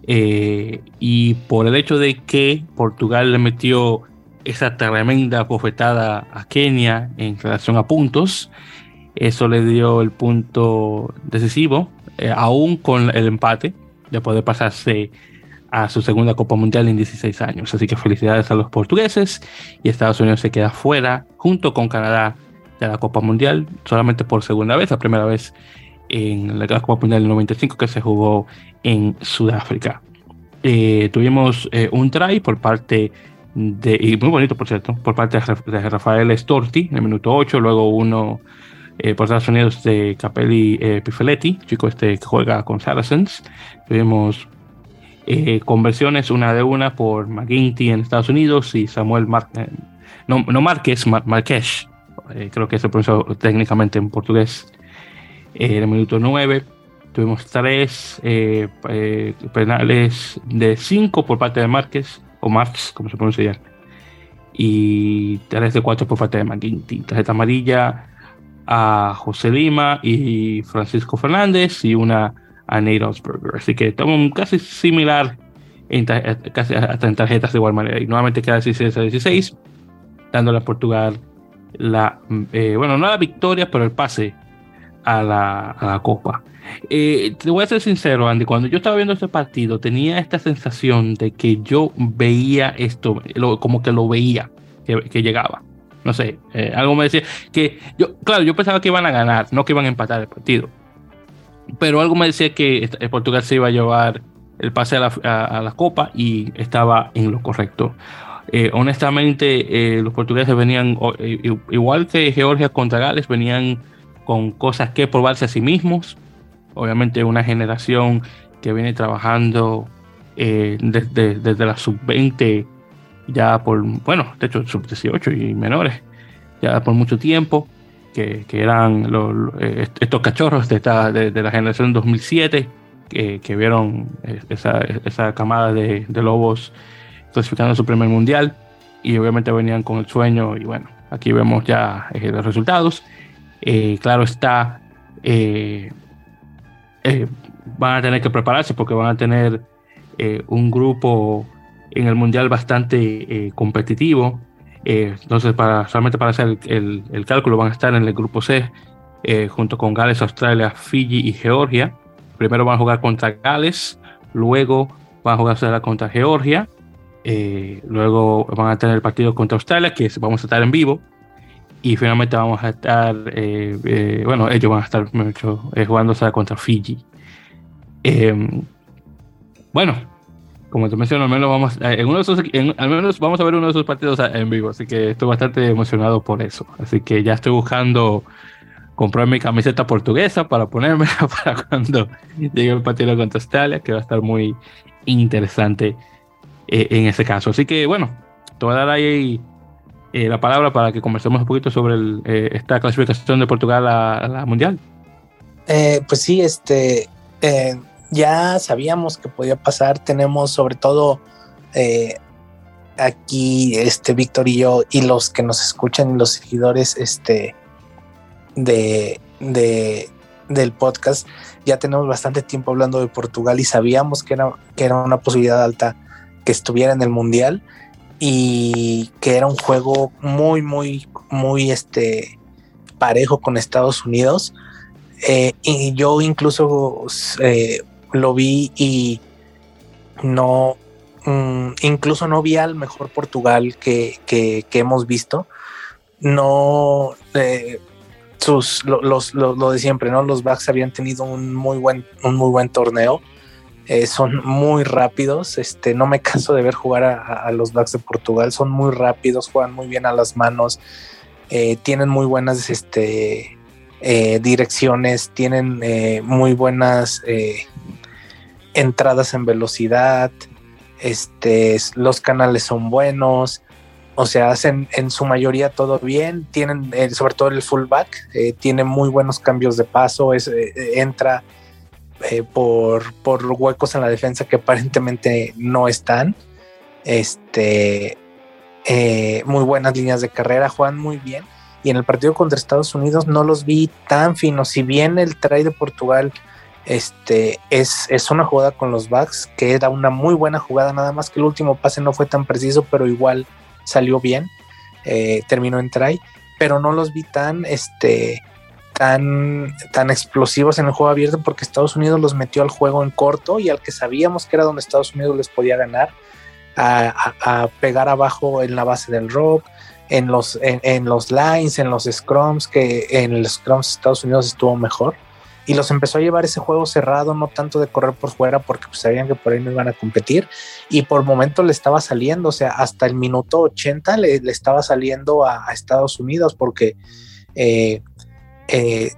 A: Eh, y por el hecho de que Portugal le metió esa tremenda bofetada a Kenia en relación a puntos, eso le dio el punto decisivo eh, aún con el empate, de poder pasarse a su segunda Copa Mundial en 16 años. Así que felicidades a los portugueses y Estados Unidos se queda fuera junto con Canadá de la Copa Mundial solamente por segunda vez, la primera vez en la Copa Mundial del 95 que se jugó en Sudáfrica. Eh, tuvimos eh, un try por parte de, y muy bonito por cierto, por parte de Rafael Storti en el minuto 8, luego uno eh, por Estados Unidos de Capelli Pifeletti, chico este que juega con Saracens. Tuvimos conversiones una de una por McGuinty en Estados Unidos y Samuel Mar no, no Márquez, Mar Marquez, creo que se pronuncia técnicamente en portugués, en el minuto 9 Tuvimos tres eh, eh, penales de cinco por parte de Márquez, o Marx, como se pronuncia ya. Y tres de cuatro por parte de McGuinty. Tarjeta amarilla a José Lima y Francisco Fernández y una a Nate Osberger. Así que estamos casi similar en, casi hasta en tarjetas de igual manera. Y nuevamente queda 16 a 16, dándole a Portugal la, eh, bueno, no la victoria, pero el pase a la, a la Copa. Eh, te voy a ser sincero, Andy, cuando yo estaba viendo este partido tenía esta sensación de que yo veía esto, como que lo veía, que, llegaba. No sé, eh, algo me decía que yo, claro, yo pensaba que iban a ganar, no que iban a empatar el partido. Pero algo me decía que Portugal se iba a llevar el pase a la, Copa y estaba en lo correcto. Eh, honestamente, los portugueses venían, igual que Georgia contra Gales, venían con cosas que probarse a sí mismos obviamente una generación que viene trabajando eh, desde, desde la sub-20 ya por, bueno, de hecho sub-18 y menores, ya por mucho tiempo, que, eran eh, estos cachorros de, esta, de, la generación 2007, que, que vieron esa, esa camada de, lobos clasificando su primer mundial, y obviamente venían con el sueño, y bueno, aquí vemos ya eh, los resultados. claro está, eh, van a tener que prepararse porque van a tener eh, un grupo en el mundial bastante eh, entonces, solamente para hacer el, cálculo, van a estar en el grupo C junto con Gales, Australia, Fiji y Georgia. Primero van a jugar contra Gales, luego van a jugar contra Georgia, luego van a tener el partido contra Australia, que vamos a estar en vivo, y finalmente vamos a estar, eh, eh, bueno, ellos van a estar mucho, eh, jugándose contra Fiji. Bueno, como te menciono, al menos vamos, en uno de al menos vamos a ver uno de esos partidos en vivo, así que estoy bastante emocionado por eso. Así que ya estoy buscando comprar mi camiseta portuguesa para ponerme [laughs] para cuando llegue el partido contra Australia, que va a estar muy interesante en ese caso. Así que bueno, te voy a dar ahí eh, la palabra para que conversemos un poquito sobre eh, esta clasificación de Portugal a, la Mundial.
B: Eh, pues sí, este, ya sabíamos que podía pasar. Tenemos sobre todo aquí, este, Víctor y yo, y los que nos escuchan los seguidores este, de, de, del podcast, ya tenemos bastante tiempo hablando de Portugal y sabíamos que era, que era una posibilidad alta que estuviera en el Mundial y que era un juego muy, muy, muy este, parejo con Estados Unidos. Eh, y yo incluso eh, lo vi y no, mm, incluso no vi al mejor Portugal que, que, hemos visto. No, eh, sus, los, lo de siempre, ¿no? Los Bucks habían tenido un muy buen, un muy buen torneo eh, son muy rápidos. Este, no me canso de ver jugar a, los Blacks de Portugal. Son muy rápidos, juegan muy bien a las manos, eh, tienen muy buenas este, direcciones, tienen muy buenas entradas en velocidad. Este, los canales son buenos. O sea, hacen en su mayoría todo bien. Tienen, sobre todo el fullback, tiene muy buenos cambios de paso. Es, entra eh, por, por huecos en la defensa que aparentemente no están. Este, eh, muy buenas líneas de carrera, juegan muy bien. Y en el partido contra Estados Unidos no los vi tan finos. Si bien el try de Portugal este, es, una jugada con los backs, que era una muy buena jugada, nada más que el último pase no fue tan preciso, pero igual salió bien. Eh, terminó en try, pero no los vi tan este, tan, tan explosivos en el juego abierto porque Estados Unidos los metió al juego en corto y al que sabíamos que era donde Estados Unidos les podía ganar, a, pegar abajo en la base del rock, en los, en, los lines, en los scrums, que en los scrums Estados Unidos estuvo mejor. Y los empezó a llevar ese juego cerrado, no tanto de correr por fuera, porque pues, sabían que por ahí no iban a competir. Y por momento le estaba saliendo, o sea, hasta el minuto 80 le, estaba saliendo a, Estados Unidos, porque eh, eh,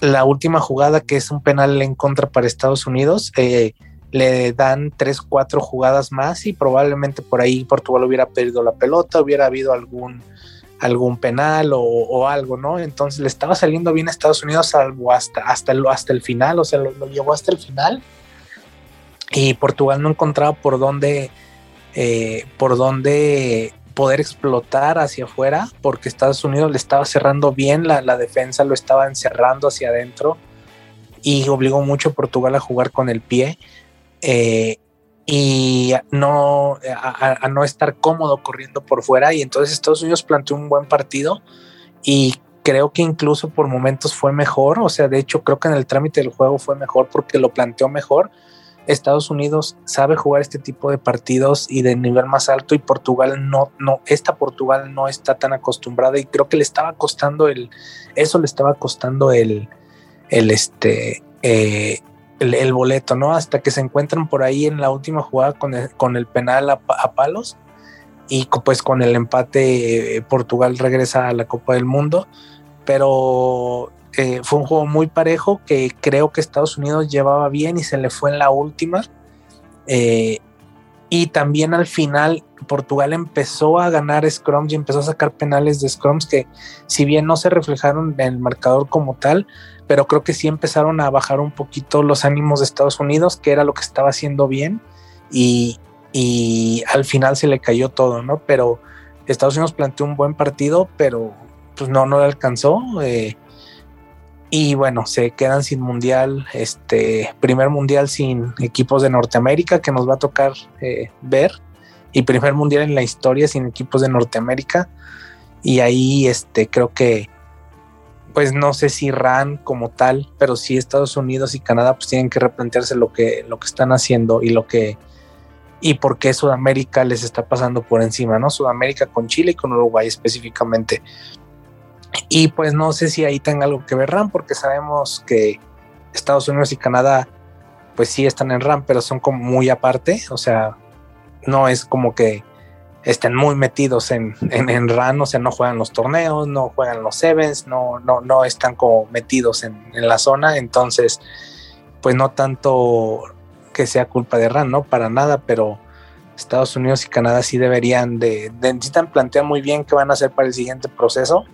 B: la última jugada, que es un penal en contra para Estados Unidos, eh, le dan tres, cuatro jugadas más y probablemente por ahí Portugal hubiera perdido la pelota, hubiera habido algún, algún penal o, algo, ¿no? Entonces le estaba saliendo bien a Estados Unidos salvo hasta, hasta, el, hasta el final, o sea, lo, llevó hasta el final y Portugal no encontraba por dónde, eh, por dónde poder explotar hacia afuera porque Estados Unidos le estaba cerrando bien la, la defensa, lo estaba encerrando hacia adentro y obligó mucho a Portugal a jugar con el pie eh, y no, a, no estar cómodo corriendo por fuera. Y entonces Estados Unidos planteó un buen partido y creo que incluso por momentos fue mejor. O sea, de hecho, creo que en el trámite del juego fue mejor porque lo planteó mejor. Estados Unidos sabe jugar este tipo de partidos y de nivel más alto y Portugal no, no, esta Portugal no está tan acostumbrada y creo que le estaba costando el, eso le estaba costando el, el este, eh, el, boleto, ¿no? Hasta que se encuentran por ahí en la última jugada con el, con el penal a, palos y pues con el empate eh, Portugal regresa a la Copa del Mundo, pero eh, fue un juego muy parejo que creo que Estados Unidos llevaba bien y se le fue en la última. Eh, y también al final Portugal empezó a ganar scrums y empezó a sacar penales de scrums que si bien no se reflejaron en el marcador como tal, pero creo que sí empezaron a bajar un poquito los ánimos de Estados Unidos, que era lo que estaba haciendo bien, y, al final se le cayó todo, ¿no? Pero Estados Unidos planteó un buen partido, pero pues no, no le alcanzó. Eh, y bueno, se quedan sin mundial, este primer mundial sin equipos de Norteamérica que nos va a tocar eh, ver, y primer mundial en la historia sin equipos de Norteamérica. Y ahí este, creo que pues no sé si RAN como tal, pero sí Estados Unidos y Canadá pues tienen que replantearse lo que, lo que están haciendo y lo que y por qué Sudamérica les está pasando por encima, ¿no? Sudamérica con Chile y con Uruguay específicamente. Y pues no sé si ahí tenga algo que ver RAN, porque sabemos que Estados Unidos y Canadá pues sí están en RAN, pero son como muy aparte, o sea, no es como que estén muy metidos en, en, en, RAN, o sea, no juegan los torneos, no juegan los events, no, no, no están como metidos en, la zona, entonces, pues no tanto que sea culpa de RAN, ¿no? Para nada, pero Estados Unidos y Canadá sí deberían de, necesitan plantear muy bien qué van a hacer para el siguiente proceso,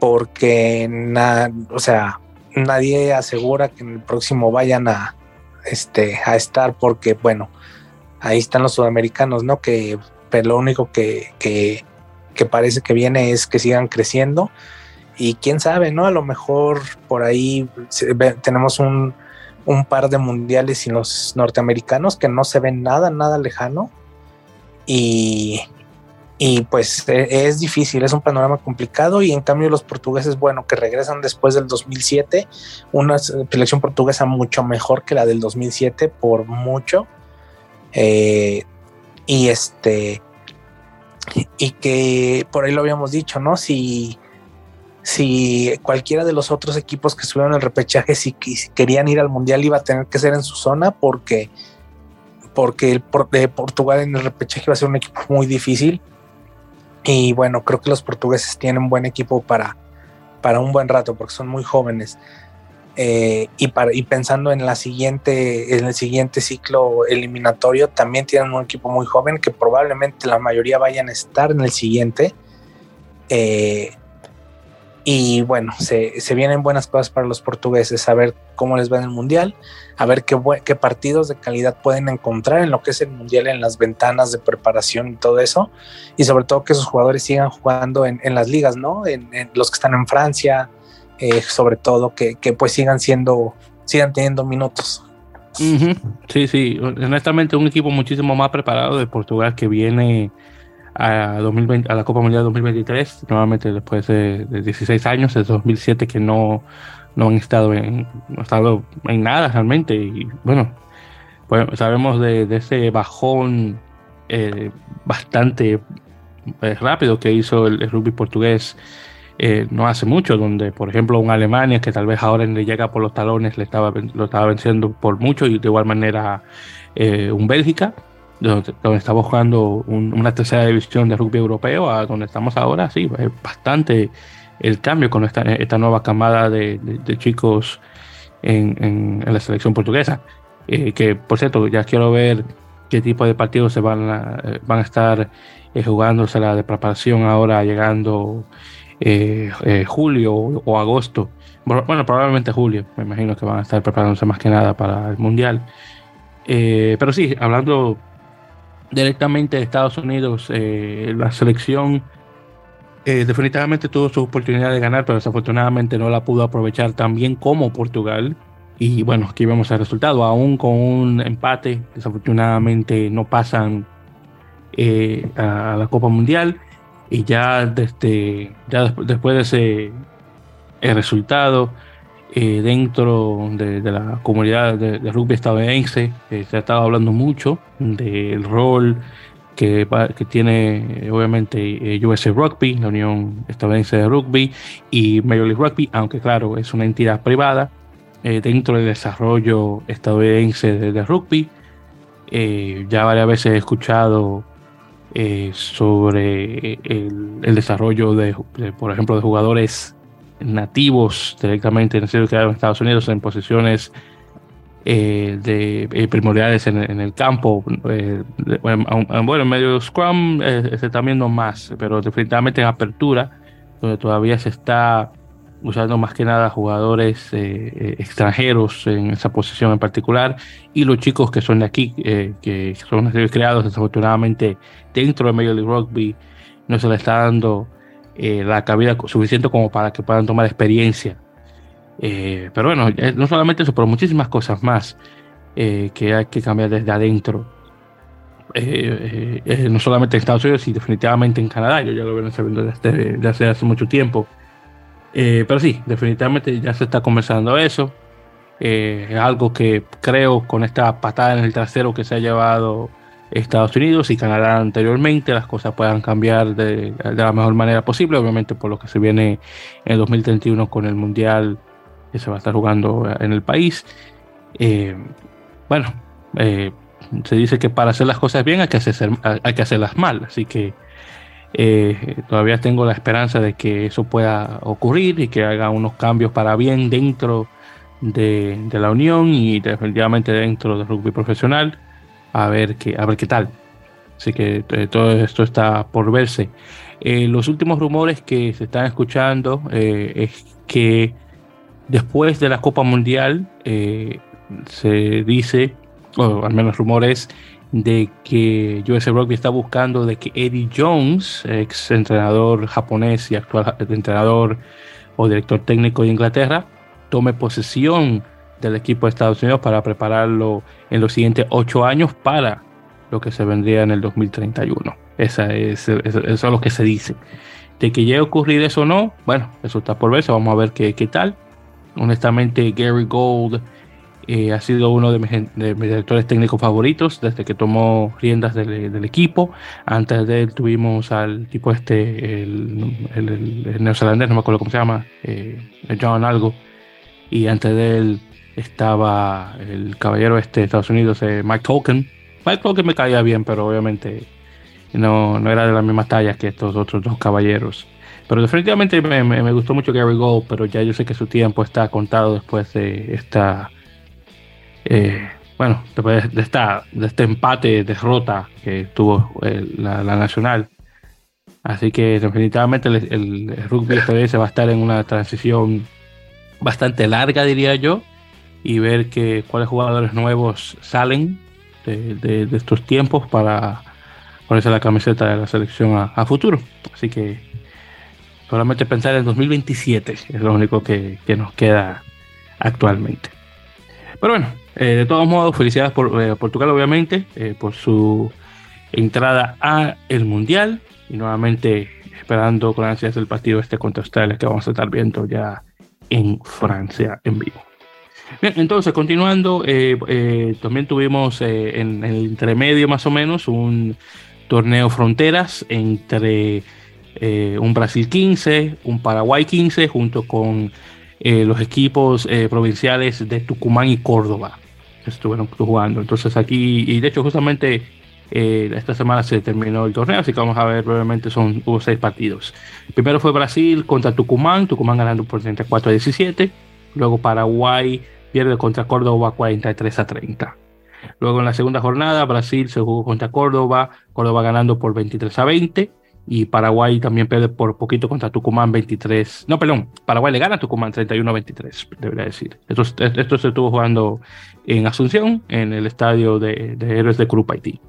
B: porque, nada, o sea, nadie asegura que en el próximo vayan a, este, a estar, porque, bueno, ahí están los sudamericanos, ¿no? Que pero lo único que, que, parece que viene es que sigan creciendo y quién sabe, ¿no? A lo mejor por ahí tenemos un, un, par de mundiales sin los norteamericanos que no se ven nada, nada lejano y, y pues e, es difícil, es un panorama complicado y en cambio los portugueses, bueno, que regresan después del 2007, una selección portuguesa mucho mejor que la del 2007 por mucho. Eh, y este, y que por ahí lo habíamos dicho, ¿no? Si, si cualquiera de los otros equipos que subieron el repechaje, si, querían ir al mundial, iba a tener que ser en su zona, porque, porque el de Portugal en el repechaje iba a ser un equipo muy difícil. Y bueno, creo que los portugueses tienen un buen equipo para, para un buen rato, porque son muy jóvenes. Eh, y, para, y pensando en, la siguiente, en el siguiente ciclo eliminatorio, también tienen un equipo muy joven que probablemente la mayoría vayan a estar en el siguiente. Eh, y bueno, se, se, vienen buenas cosas para los portugueses, a ver cómo les va en el Mundial, a ver qué, qué, partidos de calidad pueden encontrar en lo que es el Mundial, en las ventanas de preparación y todo eso, y sobre todo que esos jugadores sigan jugando en, en las ligas, ¿no? En, en, los que están en Francia, eh, sobre todo que, pues sigan siendo, sigan teniendo minutos.
A: Sí, sí, honestamente un equipo muchísimo más preparado de Portugal que viene a, 2020, a la Copa Mundial 2023, nuevamente después de, 16 años, desde 2007 que no, no han estado en, no estado en nada realmente. Y bueno, sabemos de, ese bajón eh, bastante eh, rápido que hizo el, rugby portugués eh, no hace mucho, donde por ejemplo un Alemania que tal vez ahora le llega por los talones le estaba, lo estaba venciendo por mucho y de igual manera un Bélgica donde, estamos jugando una tercera división de rugby europeo a donde estamos ahora, sí, es bastante el cambio con esta, esta nueva camada de, chicos en, la selección portuguesa. Eh, que por cierto, ya quiero ver qué tipo de partidos se van a, eh, van a estar eh, jugándose la preparación ahora llegando julio o, agosto. Bueno, probablemente julio, me imagino que van a estar preparándose más que nada para el Mundial. pero sí, hablando directamente de Estados Unidos. Eh, la selección eh, definitivamente tuvo su oportunidad de ganar, pero desafortunadamente no la pudo aprovechar tan bien como Portugal. Y bueno, aquí vemos el resultado. Aún con un empate, desafortunadamente no pasan eh, a la Copa Mundial. Y ya, desde, ya después de ese resultado, eh, dentro de, la comunidad de, rugby estadounidense eh, se ha estado hablando mucho del rol que, que tiene obviamente eh, USA Rugby, la Unión Estadounidense de Rugby y Major League Rugby, aunque claro es una entidad privada dentro del desarrollo estadounidense de, rugby. ya varias veces he escuchado sobre el, desarrollo de, por ejemplo, de jugadores nativos directamente en en Estados Unidos en posiciones eh, de eh, primordiales en, el campo. Eh, bueno, en medio de Scrum se está viendo más, pero definitivamente en apertura, donde todavía se está usando más que nada jugadores extranjeros en esa posición en particular y los chicos que son de aquí, que son creados desafortunadamente dentro del Major League Rugby, no se le está dando eh, la cabida suficiente como para que puedan tomar experiencia. Eh, pero bueno, eh, no solamente eso, pero muchísimas cosas más que hay que cambiar desde adentro. no solamente en Estados Unidos, sino definitivamente en Canadá. Yo ya lo vengo sabiendo desde, hace, hace mucho tiempo. Pero sí, definitivamente ya se está conversando eso. es algo que creo con esta patada en el trasero que se ha llevado Estados Unidos y Canadá anteriormente, las cosas puedan cambiar de, la mejor manera posible, obviamente por lo que se viene en el 2031 con el Mundial que se va a estar jugando en el país. Eh, bueno, eh, se dice que para hacer las cosas bien hay que, hacer, hay que hacerlas mal, así que eh, todavía tengo la esperanza de que eso pueda ocurrir y que haga unos cambios para bien dentro de, de la Unión y definitivamente dentro del rugby profesional a ver qué, a ver qué tal. Así que eh, todo esto está por verse. Eh, los últimos rumores que se están escuchando eh, es que después de la Copa Mundial se dice, o al menos rumores, de que USA Rugby está buscando de que Eddie Jones, ex entrenador japonés y actual entrenador o director técnico de Inglaterra, tome posesión del equipo de Estados Unidos para prepararlo en los siguientes ocho años para lo que se vendría en el 2031. Esa es, eso, es lo que se dice. De que llegue a ocurrir eso o no, bueno, eso está por verse, vamos a ver qué, qué tal. Honestamente, Gary Gold eh, ha sido uno de mis, directores técnicos favoritos desde que tomó riendas del, equipo. Antes de él tuvimos al tipo este, el, el, neozelandés, no me acuerdo cómo se llama, eh, John Algo. Y antes de él estaba el caballero este de Estados Unidos, eh, Mike Tolkien. Mike Tolkien me caía bien, pero obviamente no, no era de la misma talla que estos otros dos caballeros. Pero definitivamente me, me, gustó mucho Gary Gold, pero ya yo sé que su tiempo está contado después de esta, eh, bueno, después de, esta, de este empate, derrota que tuvo eh, la, Nacional. Así que definitivamente el, el rugby se va a estar en una transición bastante larga, diría yo y ver que, cuáles jugadores nuevos salen de, estos tiempos para ponerse la camiseta de la selección a, futuro. Así que solamente pensar en 2027 es lo único que, nos queda actualmente. Pero bueno, eh, de todos modos, felicidades por eh, Portugal, obviamente, eh, por su entrada a el Mundial y nuevamente esperando con ansias el partido este contra Australia que vamos a estar viendo ya en Francia en vivo. Bien, entonces continuando, también tuvimos en, el intermedio más o menos un torneo fronteras entre un Brasil 15, un Paraguay 15, junto con los equipos provinciales de Tucumán y Córdoba estuvieron jugando. Entonces aquí, y de hecho justamente eh, esta semana se terminó el torneo, así que vamos a ver brevemente, son, hubo seis partidos. primero fue Brasil contra Tucumán, Tucumán ganando por 34 a 17. Luego Paraguay pierde contra Córdoba 43 a 30. Luego en la segunda jornada Brasil se jugó contra Córdoba, Córdoba ganando por 23 a 20 y Paraguay también pierde por poquito contra Tucumán 23. No, perdón, Paraguay le gana a Tucumán 31 a 23, debería decir. Esto, esto se estuvo jugando en Asunción, en el estadio de, Héroes de Cruz Haití.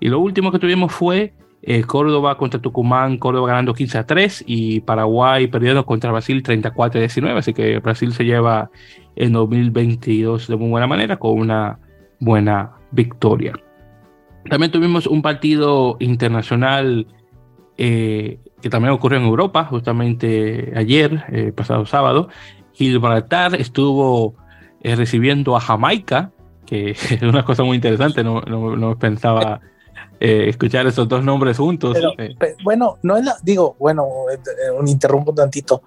A: Y lo último que tuvimos fue eh, Córdoba contra Tucumán, Córdoba ganando 15 a 3 y Paraguay perdiendo contra Brasil 34 a 19. Así que Brasil se lleva en 2022 de muy buena manera con una buena victoria. También tuvimos un partido internacional eh, que también ocurrió en Europa, justamente ayer, eh, pasado sábado. Gibraltar estuvo recibiendo a Jamaica, que [laughs] es una cosa muy interesante, no, no, no pensaba eh, escuchar esos dos nombres juntos.
B: Eh. bueno, no es la, digo, bueno, eh, un interrumpo tantito.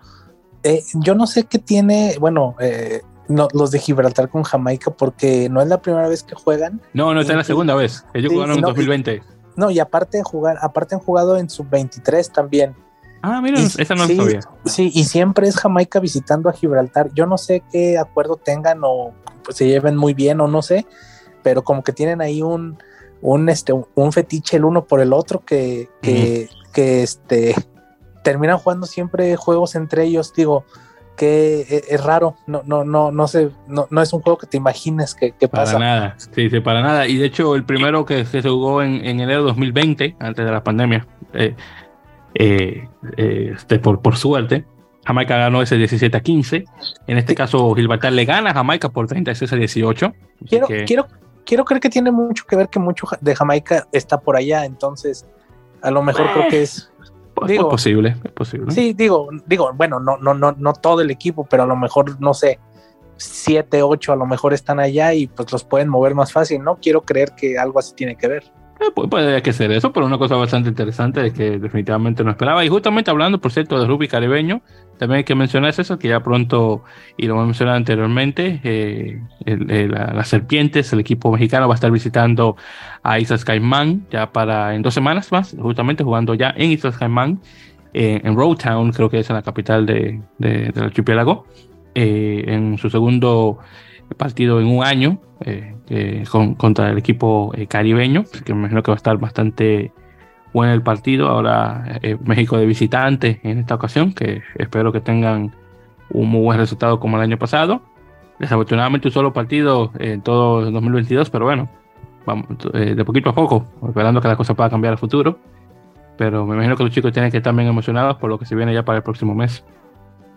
B: yo no sé qué tiene, bueno, los de Gibraltar con Jamaica, porque no es la primera vez que juegan.
A: No, no, es la segunda vez. Ellos jugaron en 2020.
B: No, y aparte de jugar, aparte han jugado en sub 23 también.
A: Ah, miren, esa no
B: sí,
A: sabía.
B: Sí, y siempre es Jamaica visitando a Gibraltar. Yo no sé qué acuerdo tengan o pues, se lleven muy bien o no sé, pero como que tienen ahí un, un, este, un fetiche el uno por el otro que, que, este, terminan jugando siempre juegos entre ellos. Digo, que e, es, raro, no, no, no, no sé, no, no, es un juego que te imagines que, pasa.
A: Para nada, sí, sí, para nada. Y de hecho, el primero que, se jugó en, en, enero de 2020, antes de la pandemia, eh, eh, eh, este, por, por suerte, Jamaica ganó ese 17 a 15. En este caso, Gibraltar le gana a Jamaica por 36 a 18.
B: Quiero, quiero, quiero creer que tiene mucho que ver que mucho de Jamaica está por allá, entonces a lo mejor creo que es
A: es posible, es posible.
B: Sí, digo, digo, bueno, no, no, no, no todo el equipo, pero a lo mejor, no sé, siete, ocho a lo mejor están allá y pues los pueden mover más fácil, ¿no? Quiero creer que algo así tiene que ver.
A: Eh, puede que ser eso, pero una cosa bastante interesante de que definitivamente no esperaba. Y justamente hablando, por cierto, de rugby caribeño, también hay que mencionar eso, que ya pronto, y lo hemos mencionado anteriormente, eh, las serpientes, el equipo mexicano va a estar visitando a Islas Caimán ya para en dos semanas más, justamente jugando ya en Islas Caimán, eh, en Road Town, creo que es en la capital de, del archipiélago, en su segundo partido en un año eh, contra el equipo eh, caribeño, que me imagino que va a estar bastante bueno el partido. Ahora eh, México de visitante en esta ocasión, que espero que tengan un muy buen resultado como el año pasado. Desafortunadamente un solo partido en todo el 2022, pero bueno, vamos de poquito a poco, esperando que la cosa pueda cambiar a futuro. Pero me imagino que los chicos tienen que estar bien emocionados por lo que se viene ya para el próximo mes.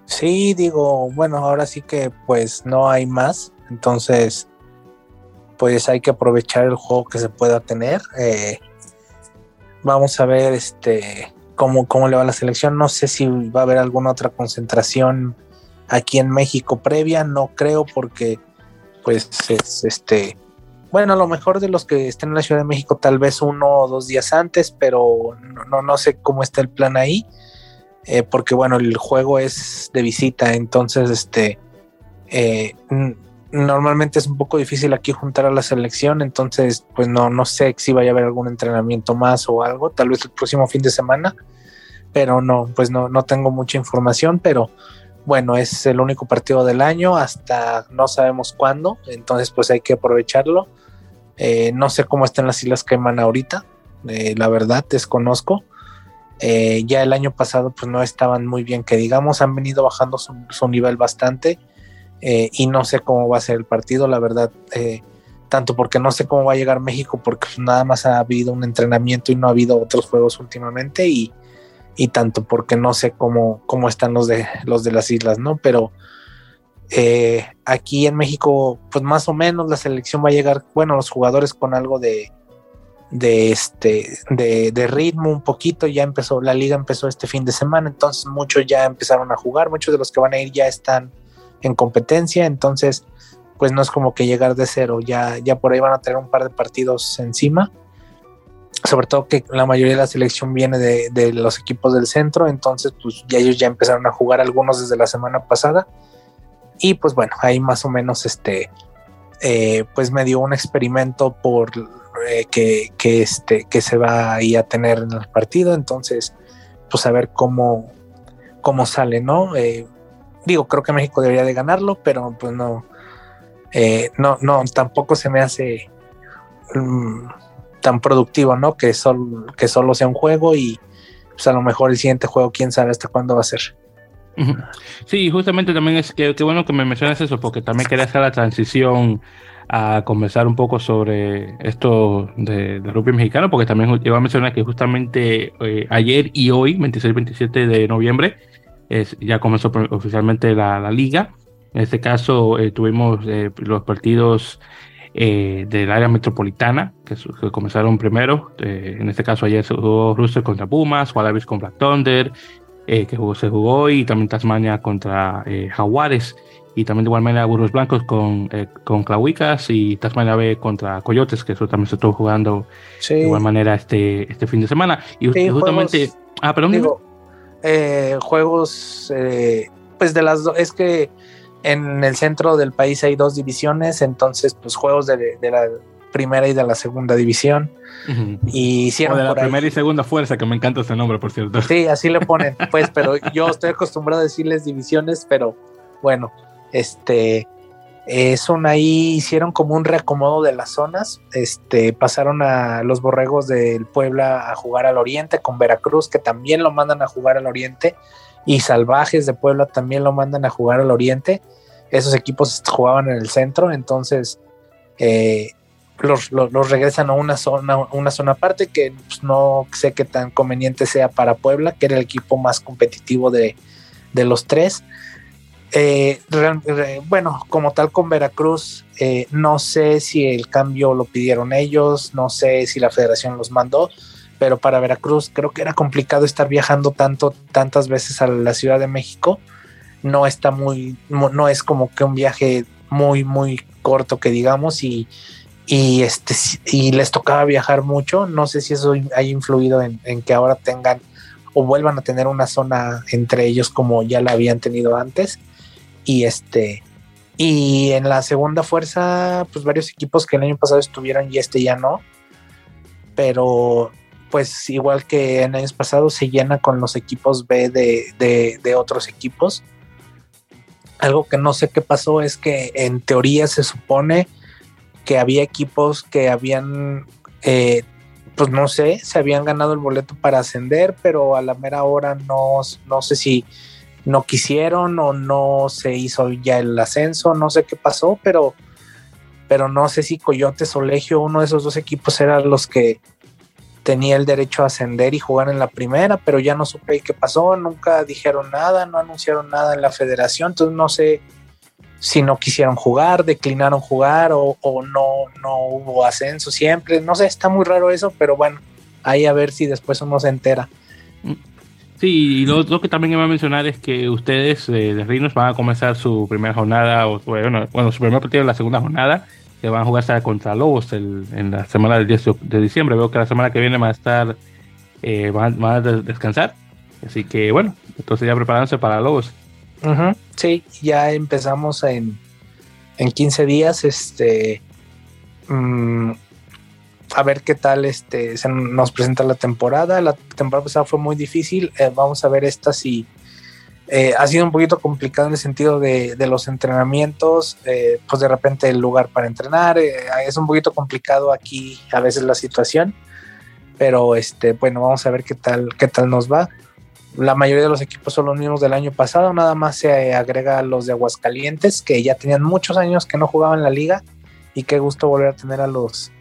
B: Sí, digo, bueno, ahora sí que pues no hay más. Entonces, pues hay que aprovechar el juego que se pueda tener. Eh, vamos a ver este cómo, cómo le va la selección. No sé si va a haber alguna otra concentración aquí en México previa, no creo porque pues es este bueno, a lo mejor de los que estén en la Ciudad de México tal vez uno o dos días antes, pero no, no, sé cómo está el plan ahí, eh, porque bueno, el juego es de visita, entonces este eh, normalmente es un poco difícil aquí juntar a la selección, entonces pues no, no sé si vaya a haber algún entrenamiento más o algo, tal vez el próximo fin de semana, pero no, pues no, no tengo mucha información, pero bueno, es el único partido del año hasta no sabemos cuándo, entonces pues hay que aprovecharlo. Eh, no sé cómo están las Islas Caimán ahorita, eh, la verdad desconozco. Eh, ya el año pasado pues no estaban muy bien, que digamos, han venido bajando su, su nivel bastante eh, y no sé cómo va a ser el partido, la verdad, eh, tanto porque no sé cómo va a llegar México, porque nada más ha habido un entrenamiento y no ha habido otros juegos últimamente, y, y tanto porque no sé cómo, cómo están los de, los de las islas, ¿no? Pero eh, aquí en México, pues más o menos la selección va a llegar, bueno, los jugadores con algo de, de este de, de, ritmo un poquito ya empezó la liga empezó este fin de semana entonces muchos ya empezaron a jugar muchos de los que van a ir ya están en competencia entonces pues no es como que llegar de cero ya ya por ahí van a tener un par de partidos encima sobre todo que la mayoría de la selección viene de, los equipos del centro entonces pues ya ellos ya empezaron a jugar algunos desde la semana pasada y pues bueno ahí más o menos este eh, pues me dio un experimento por eh, que, este, que se va a, a tener en el partido. Entonces, pues a ver cómo, cómo sale, ¿no? Eh, digo, creo que México debería de ganarlo, pero pues no, eh, no, no, tampoco se me hace um, tan productivo, ¿no? Que, sol, que solo sea un juego y pues a lo mejor el siguiente juego, quién sabe hasta cuándo va a ser.
A: Sí, justamente también es que, que bueno que me mencionas eso, porque también quería hacer la transición a conversar un poco sobre esto de, de rugby mexicano, porque también iba a mencionar que justamente eh, ayer y hoy, 26 y 27 de noviembre, es, ya comenzó oficialmente la, la liga. En este caso eh, tuvimos eh, los partidos eh, del área metropolitana, que, que comenzaron primero. Eh, en este caso ayer se jugó Rooster contra Pumas, Wallabies con Black Thunder, que jugó, se jugó, y también Tasmania contra Jaguares y también de igual manera Burros Blancos con, eh, con Clauicas y Tasmania B contra Coyotes, que eso también se estuvo jugando sí. de igual manera este, este fin de semana. Y sí, justamente... Juegos,
B: ah, perdón. Digo, eh, juegos, eh, pues de las dos, es que en el centro del país hay dos divisiones, entonces pues juegos de, de la primera y de la segunda división. Uh -huh. Y hicieron
A: o de la primera ahí. y segunda fuerza, que me encanta ese nombre, por cierto.
B: Sí, así le [laughs] ponen, pues, pero yo estoy acostumbrado a decirles divisiones, pero bueno, este, eh, son ahí, hicieron como un reacomodo de las zonas. Este, pasaron a los borregos del Puebla a jugar al Oriente con Veracruz, que también lo mandan a jugar al Oriente, y Salvajes de Puebla también lo mandan a jugar al Oriente. Esos equipos jugaban en el centro, entonces eh, los, los, regresan a una zona, una zona aparte que pues, no sé qué tan conveniente sea para Puebla, que era el equipo más competitivo de, de los tres. Eh, re, re, bueno, como tal con Veracruz, eh, no sé si el cambio lo pidieron ellos, no sé si la federación los mandó, pero para Veracruz creo que era complicado estar viajando tanto, tantas veces a la Ciudad de México. No está muy, no es como que un viaje muy, muy corto que digamos y, y, este, y les tocaba viajar mucho. No sé si eso ha influido en que ahora tengan o vuelvan a tener una zona entre ellos como ya la habían tenido antes y este y en la segunda fuerza pues varios equipos que el año pasado estuvieron y este ya no. Pero pues igual que en años pasados se llena con los equipos B de, de, otros equipos. Algo que no sé qué pasó es que en teoría se supone que había equipos que habían eh, pues no sé se habían ganado el boleto para ascender pero a la mera hora no, no sé si no quisieron o no se hizo ya el ascenso, no sé qué pasó, pero, pero no sé si Coyotes o Legio, uno de esos dos equipos eran los que tenía el derecho a ascender y jugar en la primera, pero ya no supe qué pasó, nunca dijeron nada, no anunciaron nada en la federación, entonces no sé si no quisieron jugar, declinaron jugar o, o no, no hubo ascenso siempre, no sé, está muy raro eso, pero bueno, ahí a ver si después uno se entera.
A: Sí, y lo, lo, que también iba a mencionar es que ustedes eh, de Reinos van a comenzar su primera jornada, o bueno, bueno, su primer partido en la segunda jornada, que van a jugar contra Lobos el, en la semana del 10 de diciembre. Veo que la semana que viene van a estar, eh, van, van, a descansar. Así que bueno, entonces ya preparándose para Lobos.
B: Uh -huh. Sí, ya empezamos en, en 15 días. Este. Mmm, a ver qué tal este se nos presenta la temporada. La temporada pasada fue muy difícil. Eh, vamos a ver esta si eh, ha sido un poquito complicado en el sentido de, de los entrenamientos. Eh, pues de repente el lugar para entrenar es un poquito complicado aquí a veces la situación. Pero este, bueno, vamos a ver qué tal, qué tal nos va. La mayoría de los equipos son los mismos del año pasado, nada más se agrega los de Aguascalientes, que ya tenían muchos años que no jugaban la liga, y qué gusto volver a tener a los,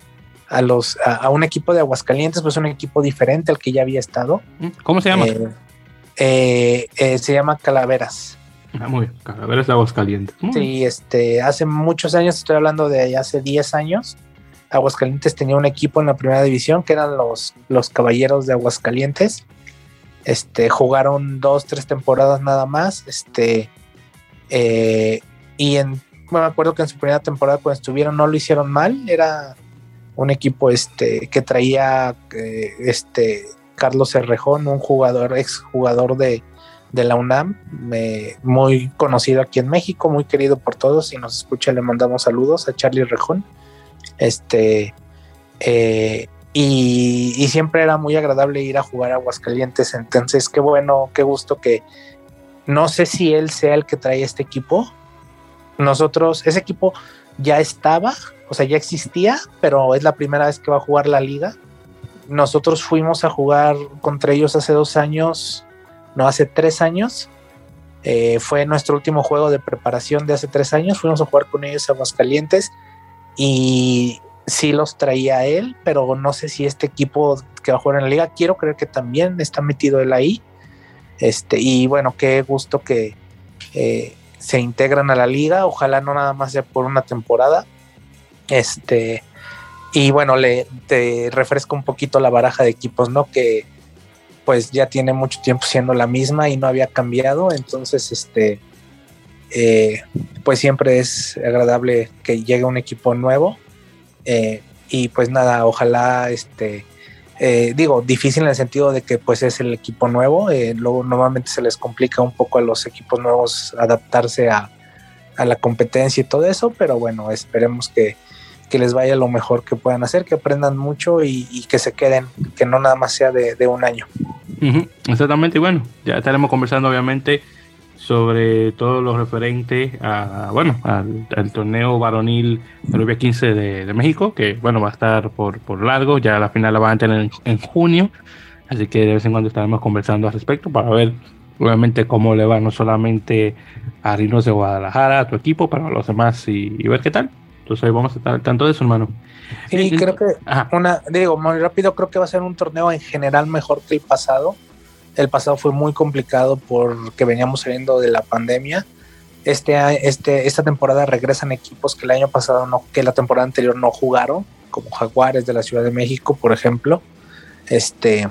B: a los a, a, un equipo de Aguascalientes, pues un equipo diferente al que ya había estado.
A: ¿Cómo se llama?
B: Eh, eh, eh, se llama Calaveras.
A: Ah, muy bien, Calaveras de Aguascalientes. Muy
B: sí, este, hace muchos años, estoy hablando de hace 10 años, Aguascalientes tenía un equipo en la primera división que eran los, los Caballeros de Aguascalientes. Este, jugaron dos, tres temporadas nada más. Este, eh, y en, me acuerdo que en su primera temporada cuando estuvieron no lo hicieron mal. Era un equipo este, que traía eh, este, Carlos Cerrejón, un jugador, ex jugador de, de la UNAM, muy conocido aquí en México, muy querido por todos. Si nos escucha, le mandamos saludos a Charlie Rejón. Este, eh, y, siempre era muy agradable ir a jugar a Aguascalientes. Entonces, qué bueno, qué gusto que no sé si él sea el que trae este equipo. Nosotros, ese equipo ya estaba, o sea, ya existía, pero es la primera vez que va a jugar la liga. Nosotros fuimos a jugar contra ellos hace dos años no hace tres años. Eh, fue nuestro último juego de preparación de hace tres años. Fuimos a jugar con ellos a Aguascalientes y sí los traía él, pero no sé si este equipo que va a jugar en la liga, quiero creer que también está metido él ahí. Este, y bueno, qué gusto que eh, se integran a la liga. Ojalá no nada más sea por una temporada. Este, y bueno, le te refresco un poquito la baraja de equipos, ¿no? Que pues ya tiene mucho tiempo siendo la misma y no había cambiado, entonces este eh, pues siempre es agradable que llegue un equipo nuevo. Eh, y pues nada, ojalá este eh, digo, difícil en el sentido de que pues es el equipo nuevo, luego normalmente se les complica un poco a los equipos nuevos adaptarse a, la competencia y todo eso, pero bueno, esperemos que, les vaya lo mejor que puedan hacer, que aprendan mucho y, que se queden, que no nada más sea de un año
A: exactamente, y bueno, ya estaremos conversando obviamente sobre todo lo referente a, bueno, al, torneo varonil Colombia 15 de, México, que bueno, va a estar por, por largo, ya la final la van a tener en, junio, así que de vez en cuando estaremos conversando al respecto para ver obviamente cómo le va no solamente a Rinos de Guadalajara, a tu equipo, para los demás y ver qué tal. Entonces ahí vamos a estar al tanto de eso, hermano.
B: Sí, creo que una, digo, muy rápido, creo que va a ser un torneo en general mejor que el pasado. El pasado fue muy complicado porque veníamos saliendo de la pandemia. Este, este, esta temporada regresan equipos que el año pasado no, que la temporada anterior no jugaron, como Jaguares de la Ciudad de México, por ejemplo. Este,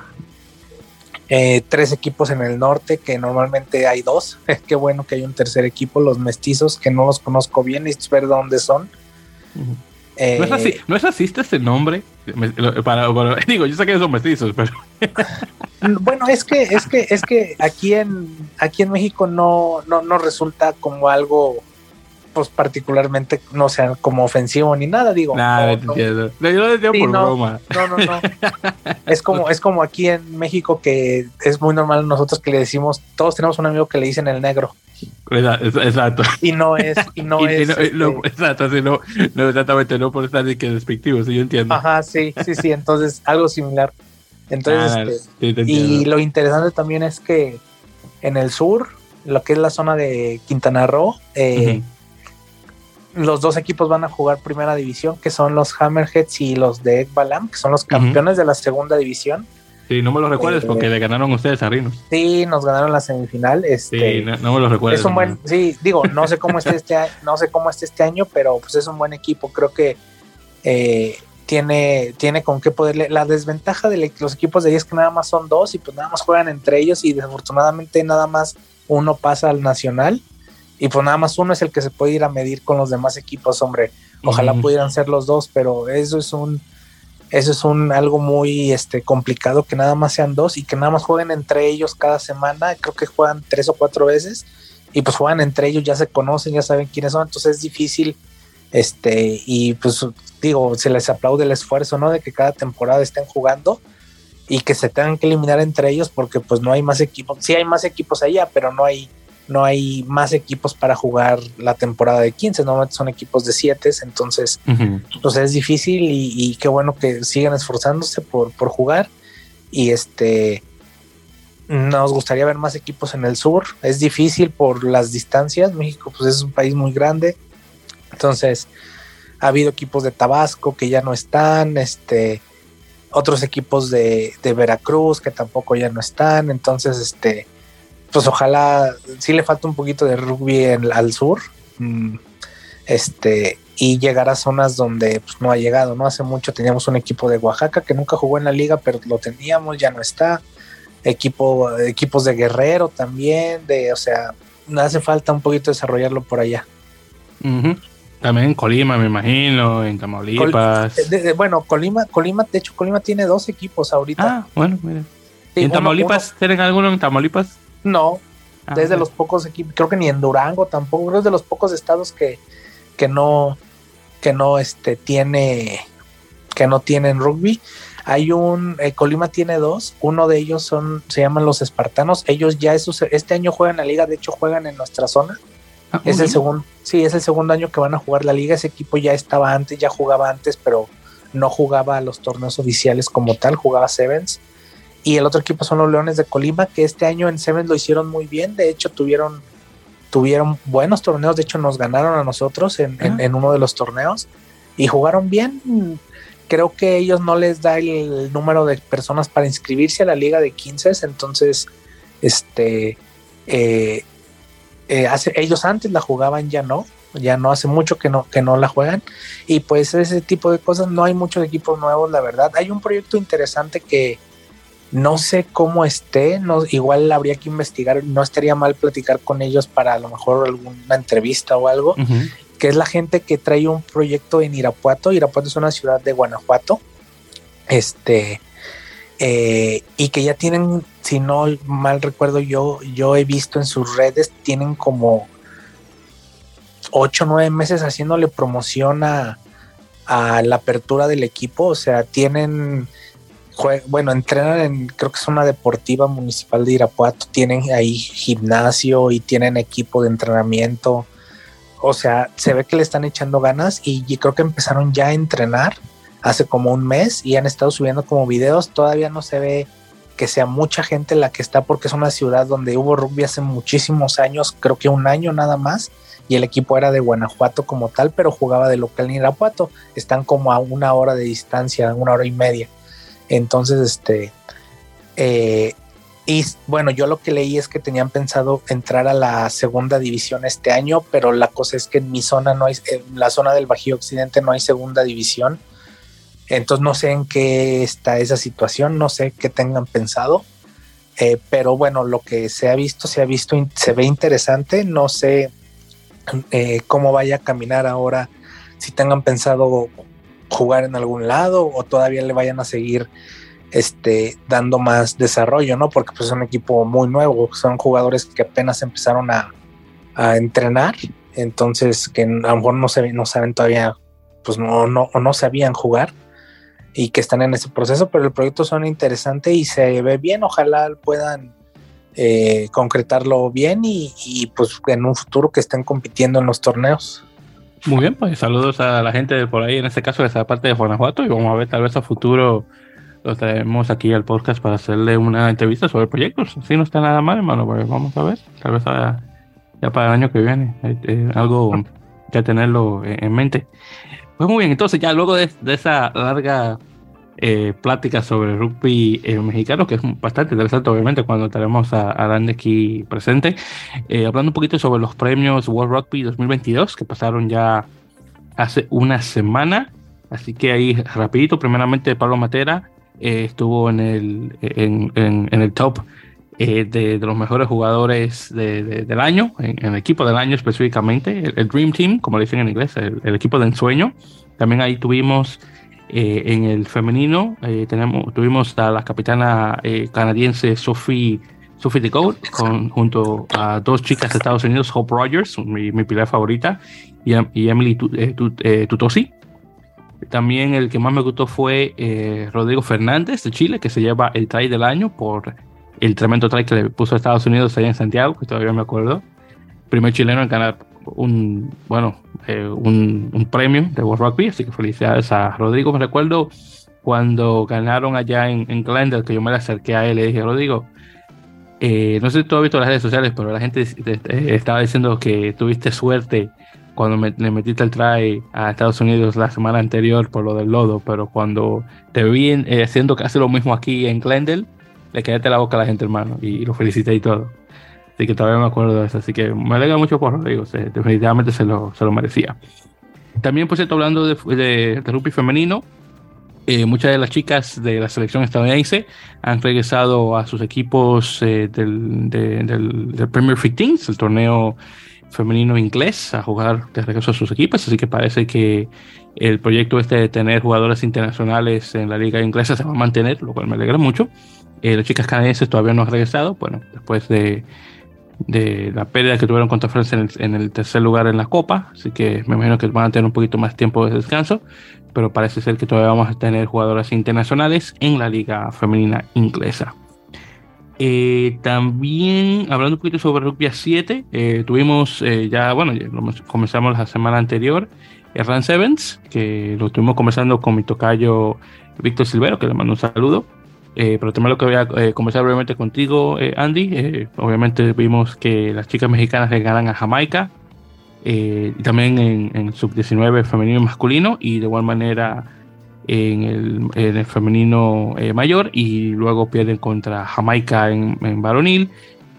B: eh, tres equipos en el norte, que normalmente hay dos. [laughs] Qué bueno que hay un tercer equipo, los mestizos, que no los conozco bien, y ver dónde son.
A: ¿No, es así, ¿No es racista ese nombre? Para, [laughs] digo, yo sé que son mestizos, pero. [laughs]
B: bueno, es que, es que, es que aquí en aquí en México no, no, no resulta como algo pues particularmente no sea como ofensivo ni nada, digo.
A: Nada, no, Yo lo decía por broma.
B: No, no, no. [laughs] es como, es como aquí en México que es muy normal nosotros que le decimos, todos tenemos un amigo que le dicen el negro.
A: Exacto.
B: Y no es, y no [laughs] es.
A: Este exacto, no, no, exactamente, no por estar de que despectivo, sí, yo entiendo.
B: Ajá, sí, sí, sí. Entonces, algo similar. Entonces, ah, este, y lo interesante también es que en el sur, lo que es la zona de Quintana Roo, eh, los dos equipos van a jugar primera división, que son los Hammerheads y los de Ekbalam, que son los campeones de la segunda división.
A: Sí, no me lo recuerdes porque eh, le ganaron ustedes a Rinos.
B: Sí, nos ganaron la semifinal. Este,
A: sí, no, me lo recuerdes.
B: Es un buen, sí, digo, no sé cómo esté [laughs] este año, no sé cómo esté este año, pero pues es un buen equipo. Creo que eh, tiene, tiene con qué poderle. La desventaja de los equipos de ahí es que nada más son dos y pues nada más juegan entre ellos y desafortunadamente nada más uno pasa al nacional y pues nada más uno es el que se puede ir a medir con los demás equipos, hombre. Ojalá pudieran ser los dos, pero eso es un eso es un algo muy este complicado que nada más sean dos y que nada más jueguen entre ellos cada semana. Creo que juegan tres o cuatro veces y pues juegan entre ellos, ya se conocen, ya saben quiénes son, entonces es difícil este y pues digo, se les aplaude el esfuerzo, ¿no? De que cada temporada estén jugando y que se tengan que eliminar entre ellos porque pues no hay más equipos. Sí hay más equipos allá, pero no hay no hay más equipos para jugar la temporada de 15, normalmente son equipos de 7, entonces pues es difícil y, qué bueno que sigan esforzándose por, por jugar y este nos gustaría ver más equipos en el sur, es difícil por las distancias, México pues es un país muy grande, entonces ha habido equipos de Tabasco que ya no están, este otros equipos de, de Veracruz que tampoco ya no están, entonces este pues ojalá sí le falta un poquito de rugby al sur. Mm, este, y llegar a zonas donde pues, no ha llegado, ¿no? Hace mucho teníamos un equipo de Oaxaca que nunca jugó en la liga, pero lo teníamos, ya no está. Equipo, equipos de Guerrero también, de, o sea, hace falta un poquito desarrollarlo por allá.
A: También en Colima, me imagino, en Tamaulipas.
B: bueno, Colima, Colima, de hecho, Colima tiene dos equipos ahorita.
A: Ah, bueno, mire. ¿En Tamaulipas tienen alguno en Tamaulipas?
B: No, ah, desde los pocos equipos, creo que ni en Durango tampoco, es de los pocos estados que, que no, que no este, tiene, que no tienen rugby. Hay un, eh, Colima tiene dos, uno de ellos son, se llaman los Espartanos, ellos ya este año juegan la liga, de hecho juegan en nuestra zona. Ah, es el segundo, sí, es el segundo año que van a jugar la liga. Ese equipo ya estaba antes, ya jugaba antes, pero no jugaba los torneos oficiales como tal, jugaba Sevens. Y el otro equipo son los Leones de Colima, que este año en Sevens lo hicieron muy bien. De hecho, tuvieron tuvieron buenos torneos, de hecho nos ganaron a nosotros en, uno de los torneos y jugaron bien. Creo que ellos no les da el número de personas para inscribirse a la liga de 15, entonces este eh, eh, hace, ellos antes la jugaban, ya no, ya no hace mucho que no, que no la juegan. Y pues ese tipo de cosas, no hay muchos equipos nuevos, la verdad. Hay un proyecto interesante que, no sé cómo esté, no, igual habría que investigar, no estaría mal platicar con ellos para a lo mejor alguna entrevista o algo, que es la gente que trae un proyecto en Irapuato. Irapuato es una ciudad de Guanajuato. Este, eh, y que ya tienen, si no mal recuerdo yo, yo he visto en sus redes, tienen como ocho o nueve meses haciéndole promoción a, a la apertura del equipo, o sea, tienen bueno, entrenan en, creo que es una deportiva municipal de Irapuato, tienen ahí gimnasio y tienen equipo de entrenamiento. O sea, se ve que le están echando ganas y, creo que empezaron ya a entrenar hace como un mes y han estado subiendo como videos. Todavía no se ve que sea mucha gente la que está porque es una ciudad donde hubo rugby hace muchísimos años, creo que un año nada más, y el equipo era de Guanajuato como tal, pero jugaba de local en Irapuato. Están como a una hora de distancia, una hora y media. Entonces, este, eh, y bueno, yo lo que leí es que tenían pensado entrar a la segunda división este año, pero la cosa es que en mi zona no hay, en la zona del Bajío Occidente no hay segunda división. Entonces no sé en qué está esa situación, no sé qué tengan pensado. Eh, pero bueno, lo que se ha visto, se ha visto, se ve interesante. No sé eh, cómo vaya a caminar ahora, si tengan pensado jugar en algún lado o todavía le vayan a seguir este, dando más desarrollo, ¿no? Porque pues es un equipo muy nuevo, son jugadores que apenas empezaron a, entrenar, entonces que a lo mejor no, se, no saben todavía, pues no, no, o no sabían jugar y que están en ese proceso, pero el proyecto suena interesante y se ve bien, ojalá puedan eh, concretarlo bien y, y pues en un futuro que estén compitiendo en los torneos.
A: Muy bien, pues saludos a la gente de por ahí, en este caso de esa parte de Guanajuato, y vamos a ver tal vez a futuro lo traemos aquí al podcast para hacerle una entrevista sobre proyectos. Si no está nada mal, hermano, pues vamos a ver, tal vez ya para el año que viene, eh, algo que tenerlo en mente. Pues muy bien, entonces ya luego de esa larga eh, pláticas sobre rugby eh, mexicano, que es bastante interesante, obviamente, cuando tenemos a, a aquí presente. Eh, hablando un poquito sobre los premios World Rugby 2022, que pasaron ya hace una semana. Así que ahí, rapidito, primeramente Pablo Matera estuvo en el, en, en, el top de, los mejores jugadores del año, en, el equipo del año específicamente, el, Dream Team, como le dicen en inglés, el, el equipo de ensueño. También ahí tuvimos eh, en el femenino eh, tenemos, tuvimos a la capitana eh, canadiense Sophie, Sophie de con, junto a dos chicas de Estados Unidos, Hope Rogers, mi, mi pilar favorita, y, Emily Tutosi. También el que más me gustó fue Rodrigo Fernández de Chile, que se lleva el try del año por el tremendo try que le puso a Estados Unidos allá en Santiago, que todavía me acuerdo. Primer chileno en ganar un, bueno, eh, un, premio de World Rugby, así que felicidades a Rodrigo. Me recuerdo cuando ganaron allá en, en Glendale, que yo me le acerqué a él y le dije, Rodrigo, eh, no sé si tú has visto las redes sociales, pero la gente estaba diciendo que tuviste suerte cuando le metiste el try a Estados Unidos la semana anterior por lo del lodo, pero cuando te vi eh, haciendo casi lo mismo aquí en Glendale, le quedaste la boca a la gente, hermano, y lo felicité y todo. Así que todavía me acuerdo de eso. Así que me alegra mucho por Rodrigo. definitivamente se lo, se lo merecía. También, por cierto, hablando de, de, rugby femenino, eh, muchas de las chicas de la selección estadounidense han regresado a sus equipos eh, del, del, Premier 15, el torneo femenino inglés, a jugar de regreso a sus equipos. Así que parece que el proyecto este de tener jugadores internacionales en la liga inglesa se va a mantener, lo cual me alegra mucho. Eh, las chicas canadienses todavía no han regresado, bueno, después de, de la pérdida que tuvieron contra Francia en el, tercer lugar en la Copa, así que me imagino que van a tener un poquito más tiempo de descanso, pero parece ser que todavía vamos a tener jugadoras internacionales en la liga femenina inglesa. Eh, también hablando un poquito sobre rugby a 7, eh, tuvimos ya, bueno, comenzamos la semana anterior el Run Sevens, que lo estuvimos conversando con mi tocayo Víctor Silvero, que le mando un saludo. Eh, pero también lo que voy a eh, conversar brevemente contigo, eh, Andy. obviamente vimos que las chicas mexicanas le ganan a Jamaica, y también en, sub-19 femenino y masculino, y de igual manera en el, en el femenino mayor, y luego pierden contra Jamaica en, en varonil,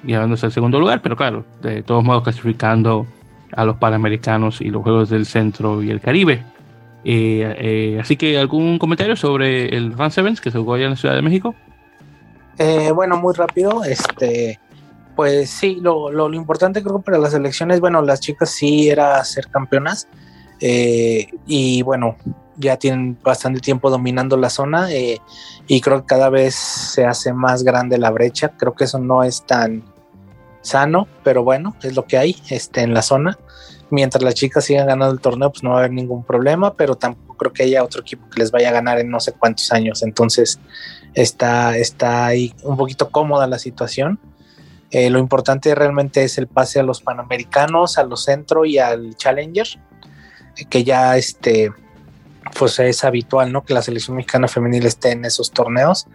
A: llevándose al segundo lugar, pero claro, de todos modos clasificando a los Panamericanos y los Juegos del Centro y el Caribe. Eh, eh, así que, ¿algún comentario sobre el Run Sevens que se jugó allá en la Ciudad de México?
B: Eh, bueno, muy rápido. Este, pues sí, lo, importante creo para las elecciones, bueno, las chicas sí era ser campeonas. y bueno, ya tienen bastante tiempo dominando la zona y creo que cada vez se hace más grande la brecha. Creo que eso no es tan sano, pero bueno, es lo que hay este, en la zona. Mientras las chicas sigan ganando el torneo, pues no va a haber ningún problema, pero tampoco creo que haya otro equipo que les vaya a ganar en no sé cuántos años. Entonces está, está ahí un poquito cómoda la situación. Eh, lo importante realmente es el pase a los Panamericanos, a los Centro y al Challenger, que ya este, pues es habitual, ¿no? Que la selección mexicana femenil esté en esos torneos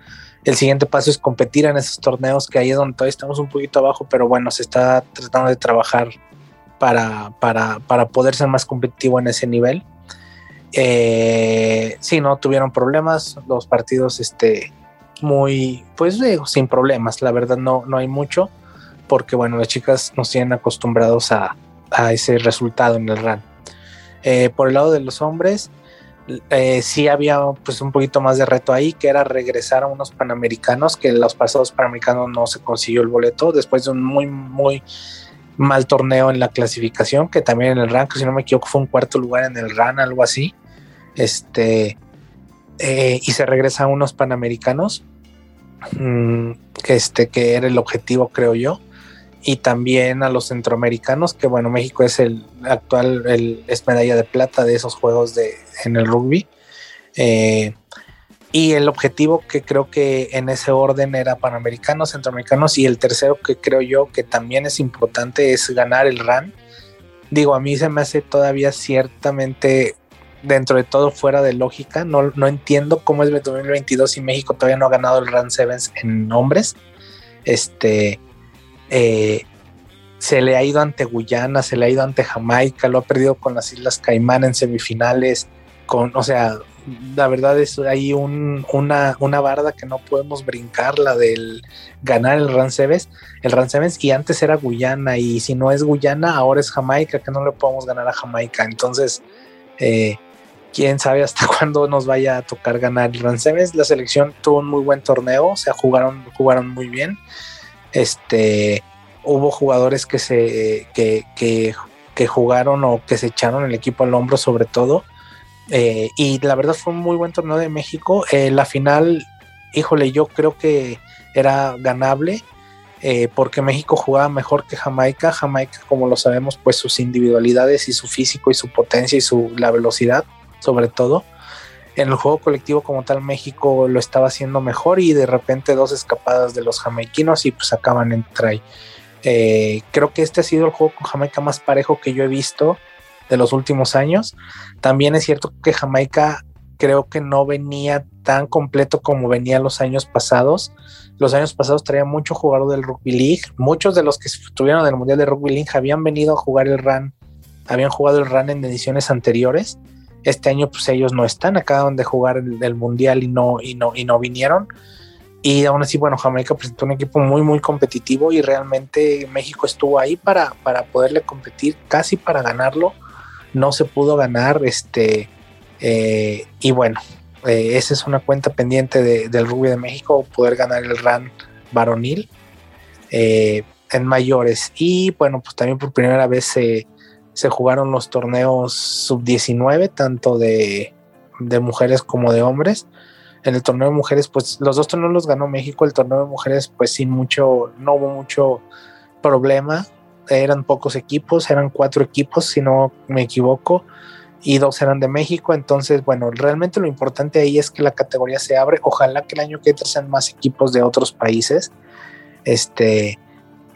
B: el siguiente paso es competir en esos torneos que ahí es donde todavía estamos un poquito abajo, pero bueno, se está tratando de trabajar para, para, para poder ser más competitivo en ese nivel. Eh, sí, no tuvieron problemas, los partidos este, muy, pues sin problemas, la verdad no, no hay mucho, porque bueno, las chicas nos tienen acostumbrados a, a ese resultado en el RAN. Eh, por el lado de los hombres, eh, sí había pues un poquito más de reto ahí, que era regresar a unos panamericanos, que en los pasados panamericanos no se consiguió el boleto, después de un muy, muy mal torneo en la clasificación, que también en el rank, si no me equivoco, fue un cuarto lugar en el RAN, algo así. Este, eh, y se regresa a unos panamericanos, mm, que, este, que era el objetivo, creo yo y también a los centroamericanos, que bueno, México es el actual, el, es medalla de plata de esos juegos de, en el rugby. Eh, y el objetivo que creo que en ese orden era panamericanos, centroamericanos y el tercero que creo yo que también es importante es ganar el RAN. Digo, a mí se me hace todavía ciertamente dentro de todo fuera de lógica. No, no entiendo cómo es el 2022 y México todavía no ha ganado el RAN Sevens en hombres. Este, eh, se le ha ido ante Guyana, se le ha ido ante Jamaica, lo ha perdido con las Islas Caimán en semifinales, con, o sea, la verdad es hay una, una barda que no podemos brincar, la del ganar el Ranceves, el Ranceves, y antes era Guyana, y si no es Guyana, ahora es Jamaica, que no le podemos ganar a Jamaica. Entonces, eh, quién sabe hasta [laughs] cuándo nos vaya a tocar ganar el Ranceves. La selección tuvo un muy buen torneo, o sea, jugaron, jugaron muy bien. Este, hubo jugadores que se que, que, jugaron o que se echaron el equipo al hombro sobre todo. Eh, y la verdad fue un muy buen torneo de México. Eh, la final, híjole, yo creo que era ganable. Eh, porque México jugaba mejor que Jamaica. Jamaica, como lo sabemos, pues sus individualidades y su físico y su potencia y su la velocidad, sobre todo, en el juego colectivo como tal México lo estaba haciendo mejor y de repente dos escapadas de los jamaiquinos y pues acaban en try. Creo que este ha sido el juego con Jamaica más parejo que yo he visto de los últimos años. También es cierto que Jamaica creo que no venía tan completo como venía los años pasados. Los años pasados traía mucho jugador del Rugby League. Muchos de los que estuvieron en el Mundial de Rugby League habían venido a jugar el RAN, habían jugado el RAN en ediciones anteriores este año pues ellos no están, acaban de jugar el, mundial y no, y no, y no vinieron. Y aún así, bueno, Jamaica presentó un equipo muy, muy competitivo y realmente México estuvo ahí para, para poderle competir, casi para ganarlo. No se pudo ganar, este, eh, y bueno, eh, esa es una cuenta pendiente del rugby de México, poder ganar el RAN varonil en mayores. Y bueno, pues también por primera vez se, se jugaron los torneos sub-19, tanto de, de mujeres como de hombres en el torneo de mujeres, pues los dos torneos los ganó México, el torneo de mujeres, pues sin mucho, no hubo mucho problema, eran pocos equipos, eran cuatro equipos, si no me equivoco, y dos eran de México, entonces, bueno, realmente lo importante ahí es que la categoría se abre, ojalá que el año que entra sean más equipos de otros países, este,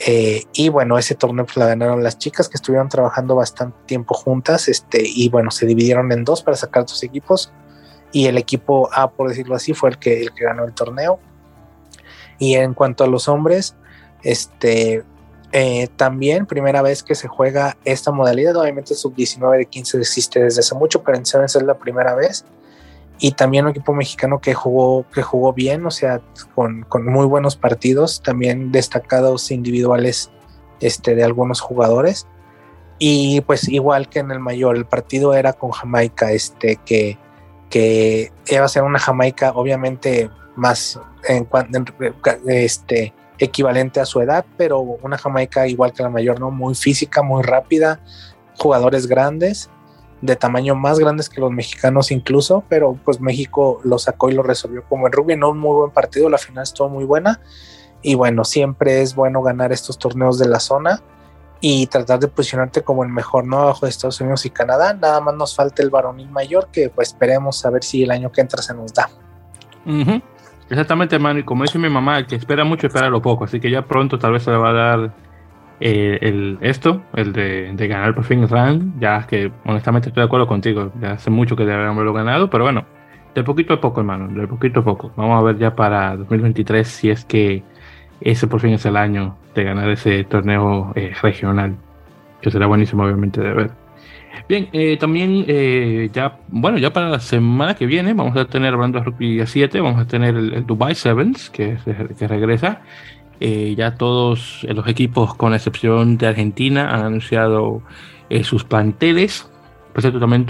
B: eh, y bueno, ese torneo pues la ganaron las chicas que estuvieron trabajando bastante tiempo juntas, este, y bueno, se dividieron en dos para sacar dos equipos. Y el equipo A, por decirlo así, fue el que, el que ganó el torneo. Y en cuanto a los hombres, este, eh, también primera vez que se juega esta modalidad, obviamente sub-19 de 15 existe desde hace mucho, pero en Sevens es la primera vez. Y también un equipo mexicano que jugó, que jugó bien, o sea, con, con muy buenos partidos, también destacados individuales este, de algunos jugadores. Y pues igual que en el mayor, el partido era con Jamaica, este, que que iba a ser una Jamaica obviamente más en, este, equivalente a su edad, pero una Jamaica igual que la mayor, ¿no? Muy física, muy rápida, jugadores grandes, de tamaño más grandes que los mexicanos incluso, pero pues México lo sacó y lo resolvió como en rugby, no un muy buen partido, la final estuvo muy buena y bueno, siempre es bueno ganar estos torneos de la zona y tratar de posicionarte como el mejor, ¿no? Abajo de Estados Unidos y Canadá. Nada más nos falta el varonil mayor, que pues esperemos a ver si el año que entra se nos da.
A: Exactamente, hermano. Y como dice mi mamá, el que espera mucho espera lo poco. Así que ya pronto tal vez se le va a dar eh, el, esto, el de, ganar por fin el RAN. Ya que honestamente estoy de acuerdo contigo. Ya hace mucho que deberíamos haberlo ganado, pero bueno, de poquito a poco, hermano. De poquito a poco. Vamos a ver ya para 2023 si es que ese por fin es el año de ganar ese torneo eh, regional, que será buenísimo obviamente de ver. Bien, eh, también eh, ya, bueno, ya para la semana que viene vamos a tener, hablando de rugby a 7, vamos a tener el, Dubai Sevens, que, que regresa. ya todos los equipos, con excepción de Argentina, han anunciado sus planteles. Por cierto, también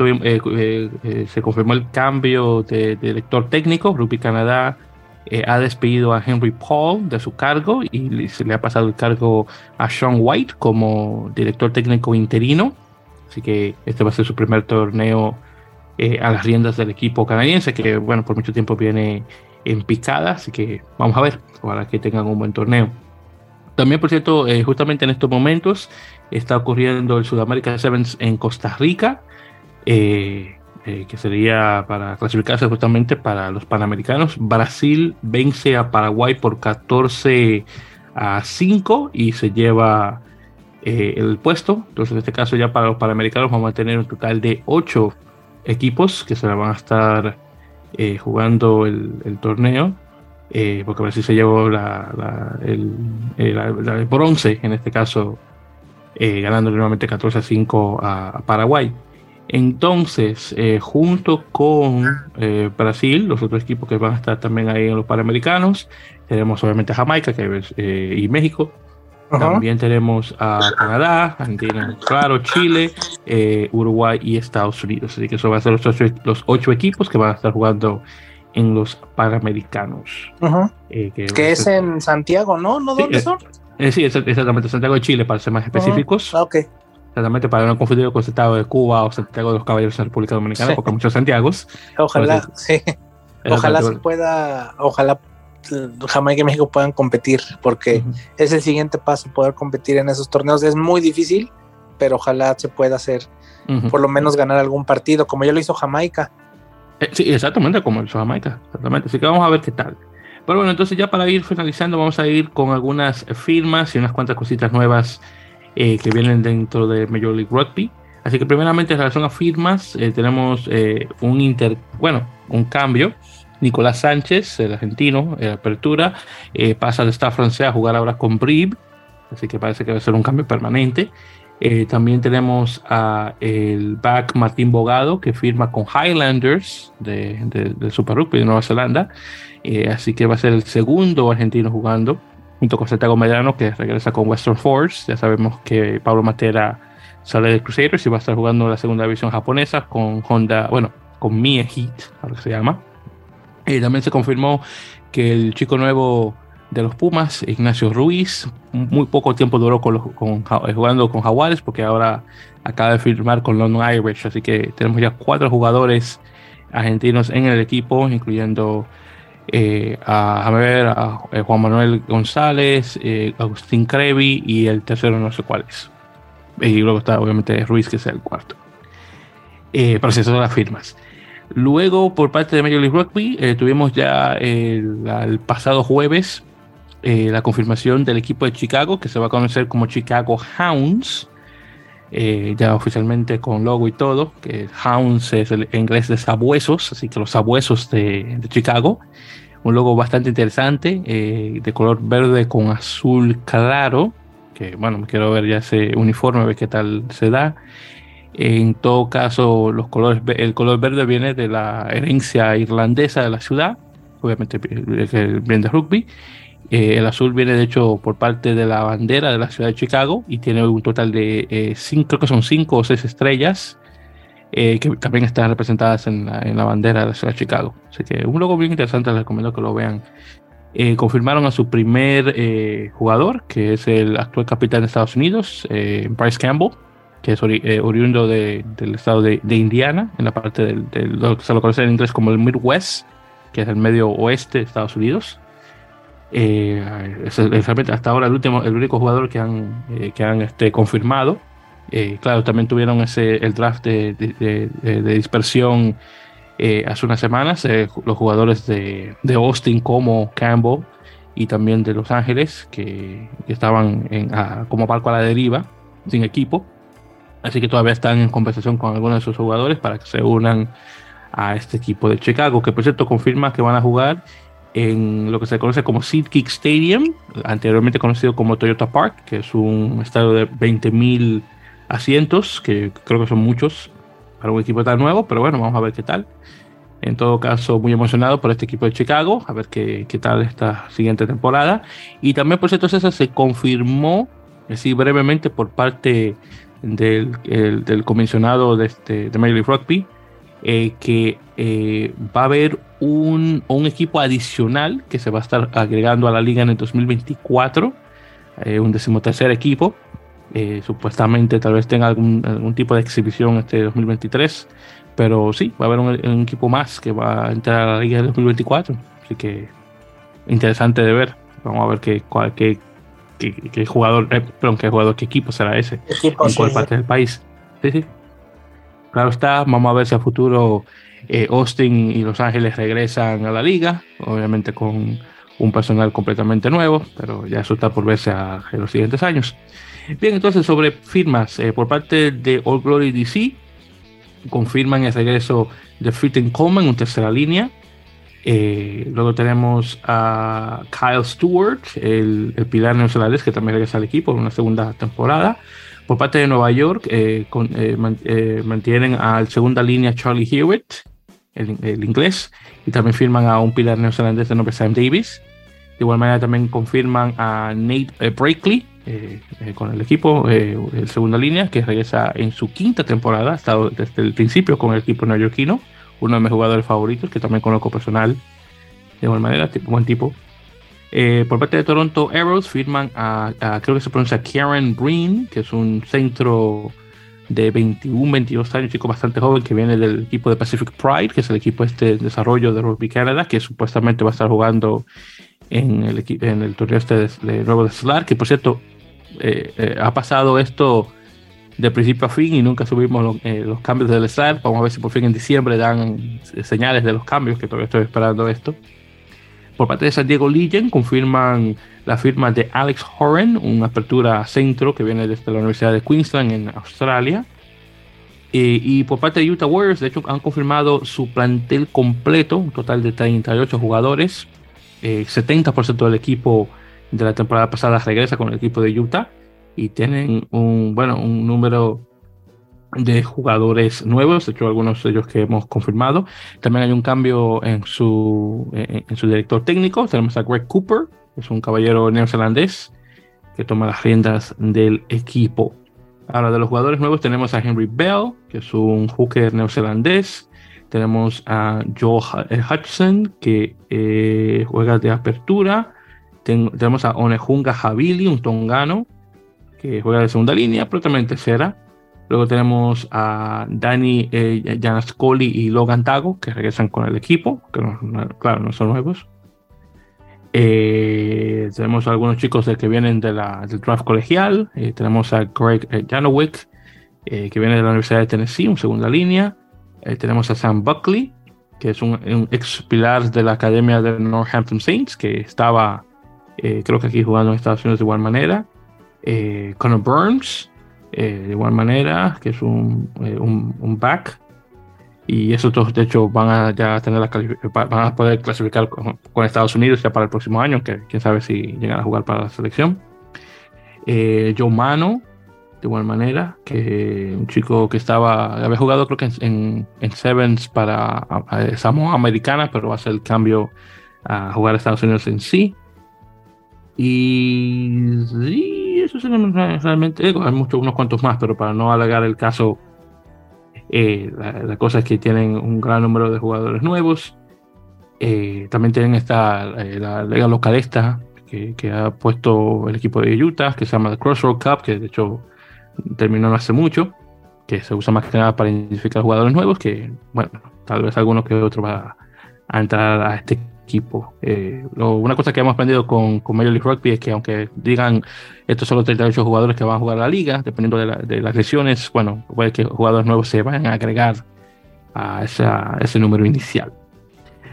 A: se confirmó el cambio de, de director técnico. Rugby Canadá eh, ha despedido a Henry Paul de su cargo y se le ha pasado el cargo a Sean White como director técnico interino. Así que este va a ser su primer torneo eh, a las riendas del equipo canadiense, que bueno, por mucho tiempo viene en picada, así que vamos a ver, para que tengan un buen torneo. También, por cierto, eh, justamente en estos momentos está ocurriendo el Sudamérica Sevens en Costa Rica. Eh, que sería para clasificarse justamente para los Panamericanos. Brasil vence a Paraguay por 14 a 5 y se lleva eh, el puesto. Entonces, en este caso, ya para los Panamericanos vamos a tener un total de 8 equipos que se van a estar eh, jugando el, torneo. porque Brasil se llevó la, el, bronce, en este caso, ganando nuevamente 14 a 5 a Paraguay. Entonces, eh, junto con eh, Brasil, los otros equipos que van a estar también ahí en los Panamericanos, tenemos obviamente Jamaica que eh, y México. También tenemos a Canadá, Argentina, claro, Chile, Uruguay y Estados Unidos. Así que eso va a ser los ocho, equipos que van a estar jugando en los Panamericanos.
B: que, es en Santiago, ¿no? ¿No dónde son?
A: sí, exactamente, Santiago de Chile, para ser más específicos.
B: Ah, ok.
A: Exactamente, para no confundir con Santiago de Cuba o Santiago de los Caballeros de la República Dominicana, porque hay muchos Santiagos.
B: Ojalá, sí. Ojalá se pueda, ojalá Jamaica y México puedan competir, porque es el siguiente paso poder competir en esos torneos. Es muy difícil, pero ojalá se pueda hacer, por lo menos ganar algún partido, como ya lo hizo Jamaica.
A: Eh, sí, exactamente, como lo hizo Jamaica, exactamente. Así que vamos a ver qué tal. Pero bueno, entonces ya para ir finalizando, vamos a ir con algunas firmas y unas cuantas cositas nuevas eh, que vienen dentro de Major League Rugby. Así que primeramente en relación a firmas eh, tenemos eh, un inter, bueno, un cambio. Nicolás Sánchez, el argentino, en apertura, pasa de estar francés a jugar ahora con Brib, así que parece que va a ser un cambio permanente. también tenemos a el back Martín Bogado, que firma con Highlanders de, Super Rugby de Nueva Zelanda, así que va a ser el segundo argentino jugando junto con Santiago Medrano, que regresa con Western Force. Ya sabemos que Pablo Matera sale de Crusaders y va a estar jugando la segunda división japonesa con Honda, bueno, con Mie Heat, ahora que se llama. Y también se confirmó que el chico nuevo de los Pumas, Ignacio Ruiz, muy poco tiempo duró con eh, jugando con Jaguares porque ahora acaba de firmar con London Irish, así que tenemos ya cuatro jugadores argentinos en el equipo, incluyendo eh, a, a, ver, a, eh, Juan Manuel González, Agustín Crevi y el tercero no sé cuál es. Y luego está obviamente Ruiz, que es el cuarto. pero si son las firmas. Luego, por parte de Major League Rugby, tuvimos ya el, pasado jueves eh, la confirmación del equipo de Chicago, que se va a conocer como Chicago Hounds, eh, ya oficialmente con logo y todo, que Hounds es el inglés de sabuesos, así que los sabuesos de, Chicago. Un logo bastante interesante, eh, de color verde con azul claro, que bueno, me quiero ver ya ese uniforme, ver qué tal se da. En todo caso, los colores, el color verde viene de la herencia irlandesa de la ciudad, obviamente viene de rugby, eh, el azul viene de hecho por parte de la bandera de la ciudad de Chicago y tiene un total de eh, cinco, creo que son cinco o seis estrellas eh, que también están representadas en la, bandera de la ciudad de Chicago. Así que un logo bien interesante, les recomiendo que lo vean. confirmaron a su primer jugador, que es el actual capitán de Estados Unidos, Bryce Campbell, que es oriundo del estado de, Indiana, en la parte de lo que se lo conoce en inglés como el Midwest, que es el medio oeste de Estados Unidos. Eh, es, hasta ahora el último, el único jugador que han, eh, que han este, confirmado. Eh, claro, también tuvieron ese, el draft de, de, dispersión hace unas semanas. los jugadores de, Austin como Campbell y también de Los Ángeles que, estaban en, como barco a la deriva, sin equipo. Así que todavía están en conversación con algunos de sus jugadores para que se unan a este equipo de Chicago, que por cierto confirma que van a jugar en lo que se conoce como SeatGeek Stadium, anteriormente conocido como Toyota Park, que es un estadio de 20.000 asientos, que creo que son muchos para un equipo tan nuevo, pero bueno, vamos a ver qué tal. En todo caso, muy emocionado por este equipo de Chicago, a ver qué, qué tal esta siguiente temporada. Y también, por cierto, César, se confirmó, así brevemente, por parte del, del comisionado de, este, de Major League Rugby, eh, que eh, va a haber un, un, equipo adicional que se va a estar agregando a la liga en el 2024, eh, un decimotercer equipo. supuestamente tal vez tenga algún, algún, tipo de exhibición este 2023, pero sí, va a haber un, equipo más que va a entrar a la liga en 2024. Así que interesante de ver. Vamos a ver qué, cuál, qué, qué, jugador, perdón, qué jugador, qué equipo será ese, en cuál parte del país. Sí, sí. Claro está, vamos a ver si a futuro eh, Austin y Los Ángeles regresan a la liga, obviamente con un personal completamente nuevo, pero ya eso está por verse a, en los siguientes años. Bien, entonces sobre firmas eh, por parte de All Glory DC, confirman el regreso de Fitting Coleman en tercera línea. Eh, luego tenemos a Kyle Stewart, el, el pilar neozelandés, que también regresa al equipo en una segunda temporada. Por parte de Nueva York, eh, eh, eh, mantienen al segunda línea Charlie Hewitt, el, inglés, y también firman a un pilar neozelandés de nombre Sam Davis. De igual manera también confirman a Nate Brakely con el equipo, el segunda línea, que regresa en su quinta temporada, ha estado desde el principio con el equipo neoyorquino, uno de mis jugadores favoritos, que también conozco personal. De igual manera, buen tipo. Eh, por parte de Toronto Arrows firman a, creo que se pronuncia Karen Breen, que es un centro de 21, 22 años, chico bastante joven que viene del equipo de Pacific Pride, que es el equipo este de desarrollo de Rugby Canada, que supuestamente va a estar jugando en el, en el torneo este de, nuevo de SLAR, que por cierto eh, eh, ha pasado esto de principio a fin y nunca subimos los cambios del SLAR. Vamos a ver si por fin en diciembre dan señales de los cambios, que todavía estoy esperando esto. Por parte de San Diego Legion confirman la firma de Alex Horan, una apertura centro que viene desde la Universidad de Queensland en Australia. Eh, y por parte de Utah Warriors, de hecho, han confirmado su plantel completo, un total de 38 jugadores. 70% eh, del equipo de la temporada pasada regresa con el equipo de Utah y tienen un, bueno, un número de jugadores nuevos, de hecho algunos de ellos que hemos confirmado. También hay un cambio en su, en, su director técnico, tenemos a Greg Cooper, es un caballero neozelandés que toma las riendas del equipo. Ahora, de los jugadores nuevos tenemos a Henry Bell, que es un hooker neozelandés. Tenemos a Joe eh, Hudson, que eh, juega de apertura. tenemos a Onejunga Javili, un tongano, que juega de segunda línea, pero también tercera. Luego tenemos a Danny eh, Janascoli y Logan Tago, que regresan con el equipo, que claro, no son nuevos. Eh, tenemos a algunos chicos que vienen de la, del draft colegial. Eh, tenemos a Greg Janowick, que viene de la Universidad de Tennessee, un segunda línea. tenemos a Sam Buckley, que es un, ex pilar de la Academia de Northampton Saints, que estaba, creo que aquí jugando en Estados Unidos de igual manera. Connor Burns, eh, de igual manera, que es un, eh, un, back. Y esos dos, de hecho, van a ya tener la van a poder clasificar con, Estados Unidos ya para el próximo año, que quién sabe si llegan a jugar para la selección. Eh, Joe Mano, de igual manera, que un chico que estaba, había jugado creo que en, en, Sevens para Samoa Americana, pero hacer el cambio a jugar a Estados Unidos en sí. Y realmente, hay muchos, unos cuantos más, pero para no alargar el caso, eh, la, cosa es que tienen un gran número de jugadores nuevos. Eh, también tienen esta, eh, la liga localista que, ha puesto el equipo de Utah, que se llama The Crossroad Cup, que de hecho terminó no hace mucho, que se usa más que nada para identificar jugadores nuevos, que bueno, tal vez alguno que otro va a entrar a este equipo. Eh, una cosa que hemos aprendido con, con Major League Rugby es que aunque digan estos son los 38 jugadores que van a jugar la liga, dependiendo de, las lesiones, bueno, puede que jugadores nuevos se vayan a agregar a, ese número inicial.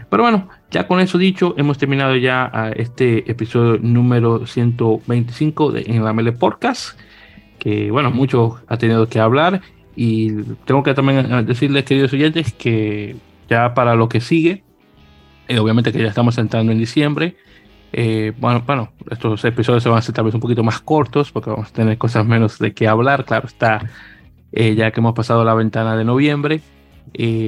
A: Pero bueno, ya con eso dicho, hemos terminado ya este episodio número 125 de En la Mele Podcast, que bueno, mucho ha tenido que hablar y tengo que también decirles, queridos oyentes, que ya para lo que sigue, eh, obviamente que ya estamos entrando en diciembre. Eh, bueno, bueno, estos episodios se van a hacer tal vez un poquito más cortos porque vamos a tener cosas menos de qué hablar. Claro, está eh, ya que hemos pasado la ventana de noviembre.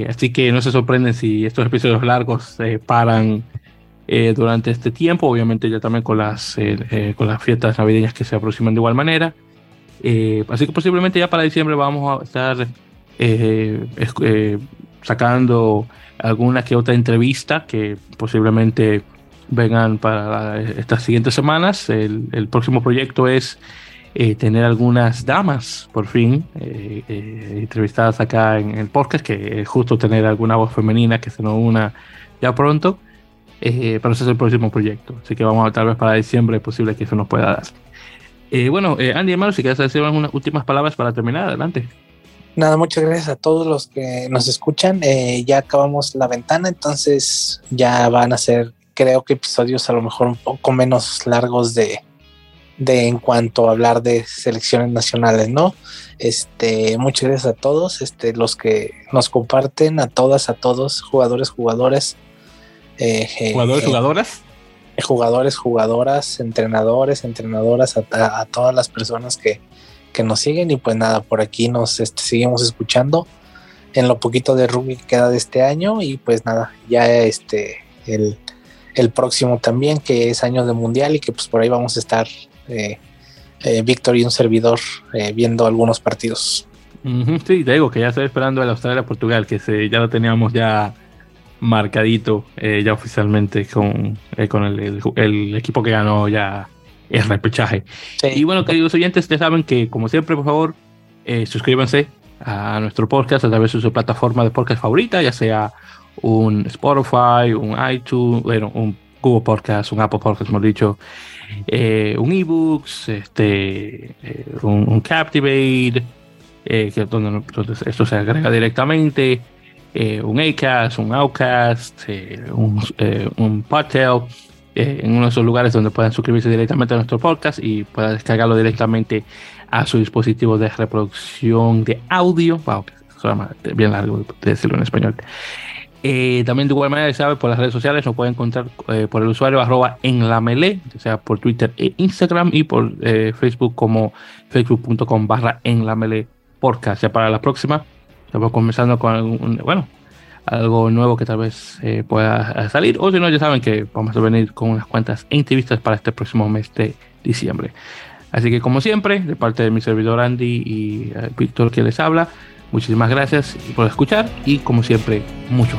A: así que no se sorprenden si estos episodios largos se paran durante este tiempo. Obviamente ya también con las, con las fiestas navideñas que se aproximan de igual manera. así que posiblemente ya para diciembre vamos a estar sacando alguna que otra entrevista que posiblemente vengan para estas siguientes semanas. El, próximo proyecto es eh, tener algunas damas, por fin, eh, eh, entrevistadas acá en el podcast, que es justo tener alguna voz femenina que se nos una ya pronto. pero ese es el próximo proyecto. Así que vamos a tal vez para diciembre es posible que eso nos pueda dar. bueno, Andy, hermano, si quieres decir algunas últimas palabras para terminar, adelante.
B: Nada, muchas gracias a todos los que nos escuchan. Eh, ya acabamos la ventana, entonces ya van a ser, creo que episodios a lo mejor un poco menos largos de, de en cuanto a hablar de selecciones nacionales, ¿no? Este, muchas gracias a todos, este, los que nos comparten, a todas, a todos, jugadores, jugadores.
A: Eh, eh, jugadores, jugadoras.
B: Jugadores, jugadoras, entrenadores, entrenadoras, a todas las personas que, que nos siguen y pues nada, por aquí nos este, seguimos escuchando en lo poquito de rugby que queda de este año y pues nada, ya este el, el próximo también que es año de mundial y que pues por ahí vamos a estar eh, eh, Víctor y un servidor eh, viendo algunos partidos.
A: sí, te digo que ya estoy esperando el Australia-Portugal, que se, ya lo teníamos ya marcadito ya oficialmente con, con el, el, equipo que ganó ya el repechaje. Y bueno, queridos oyentes, ustedes saben que, como siempre, por favor, eh, suscríbanse a nuestro podcast a través de su plataforma de podcast favorita, ya sea un Spotify, un iTunes, bueno, un Google Podcast, un Apple Podcast, hemos dicho, eh, un eBooks, este, eh, un, Captivate, que donde, esto se agrega directamente, un Acast, un Outcast, un, un Podtail eh, en uno de esos lugares donde puedan suscribirse directamente a nuestro podcast y puedan descargarlo directamente a su dispositivo de reproducción de audio. Wow, bien largo de decirlo en español. Eh, también de igual manera, sabe, por las redes sociales nos pueden encontrar eh, por el usuario arroba en la o sea, por Twitter e Instagram y por Facebook como facebook.com barra en la melee podcast. Ya para la próxima, estamos comenzando con un, bueno, algo nuevo que tal vez eh, pueda eh, salir. O si no, ya saben que vamos a venir con unas cuantas entrevistas para este próximo mes de diciembre. Así que como siempre, de parte de mi servidor Andy y eh, Víctor que les habla, muchísimas gracias por escuchar y como siempre, mucho.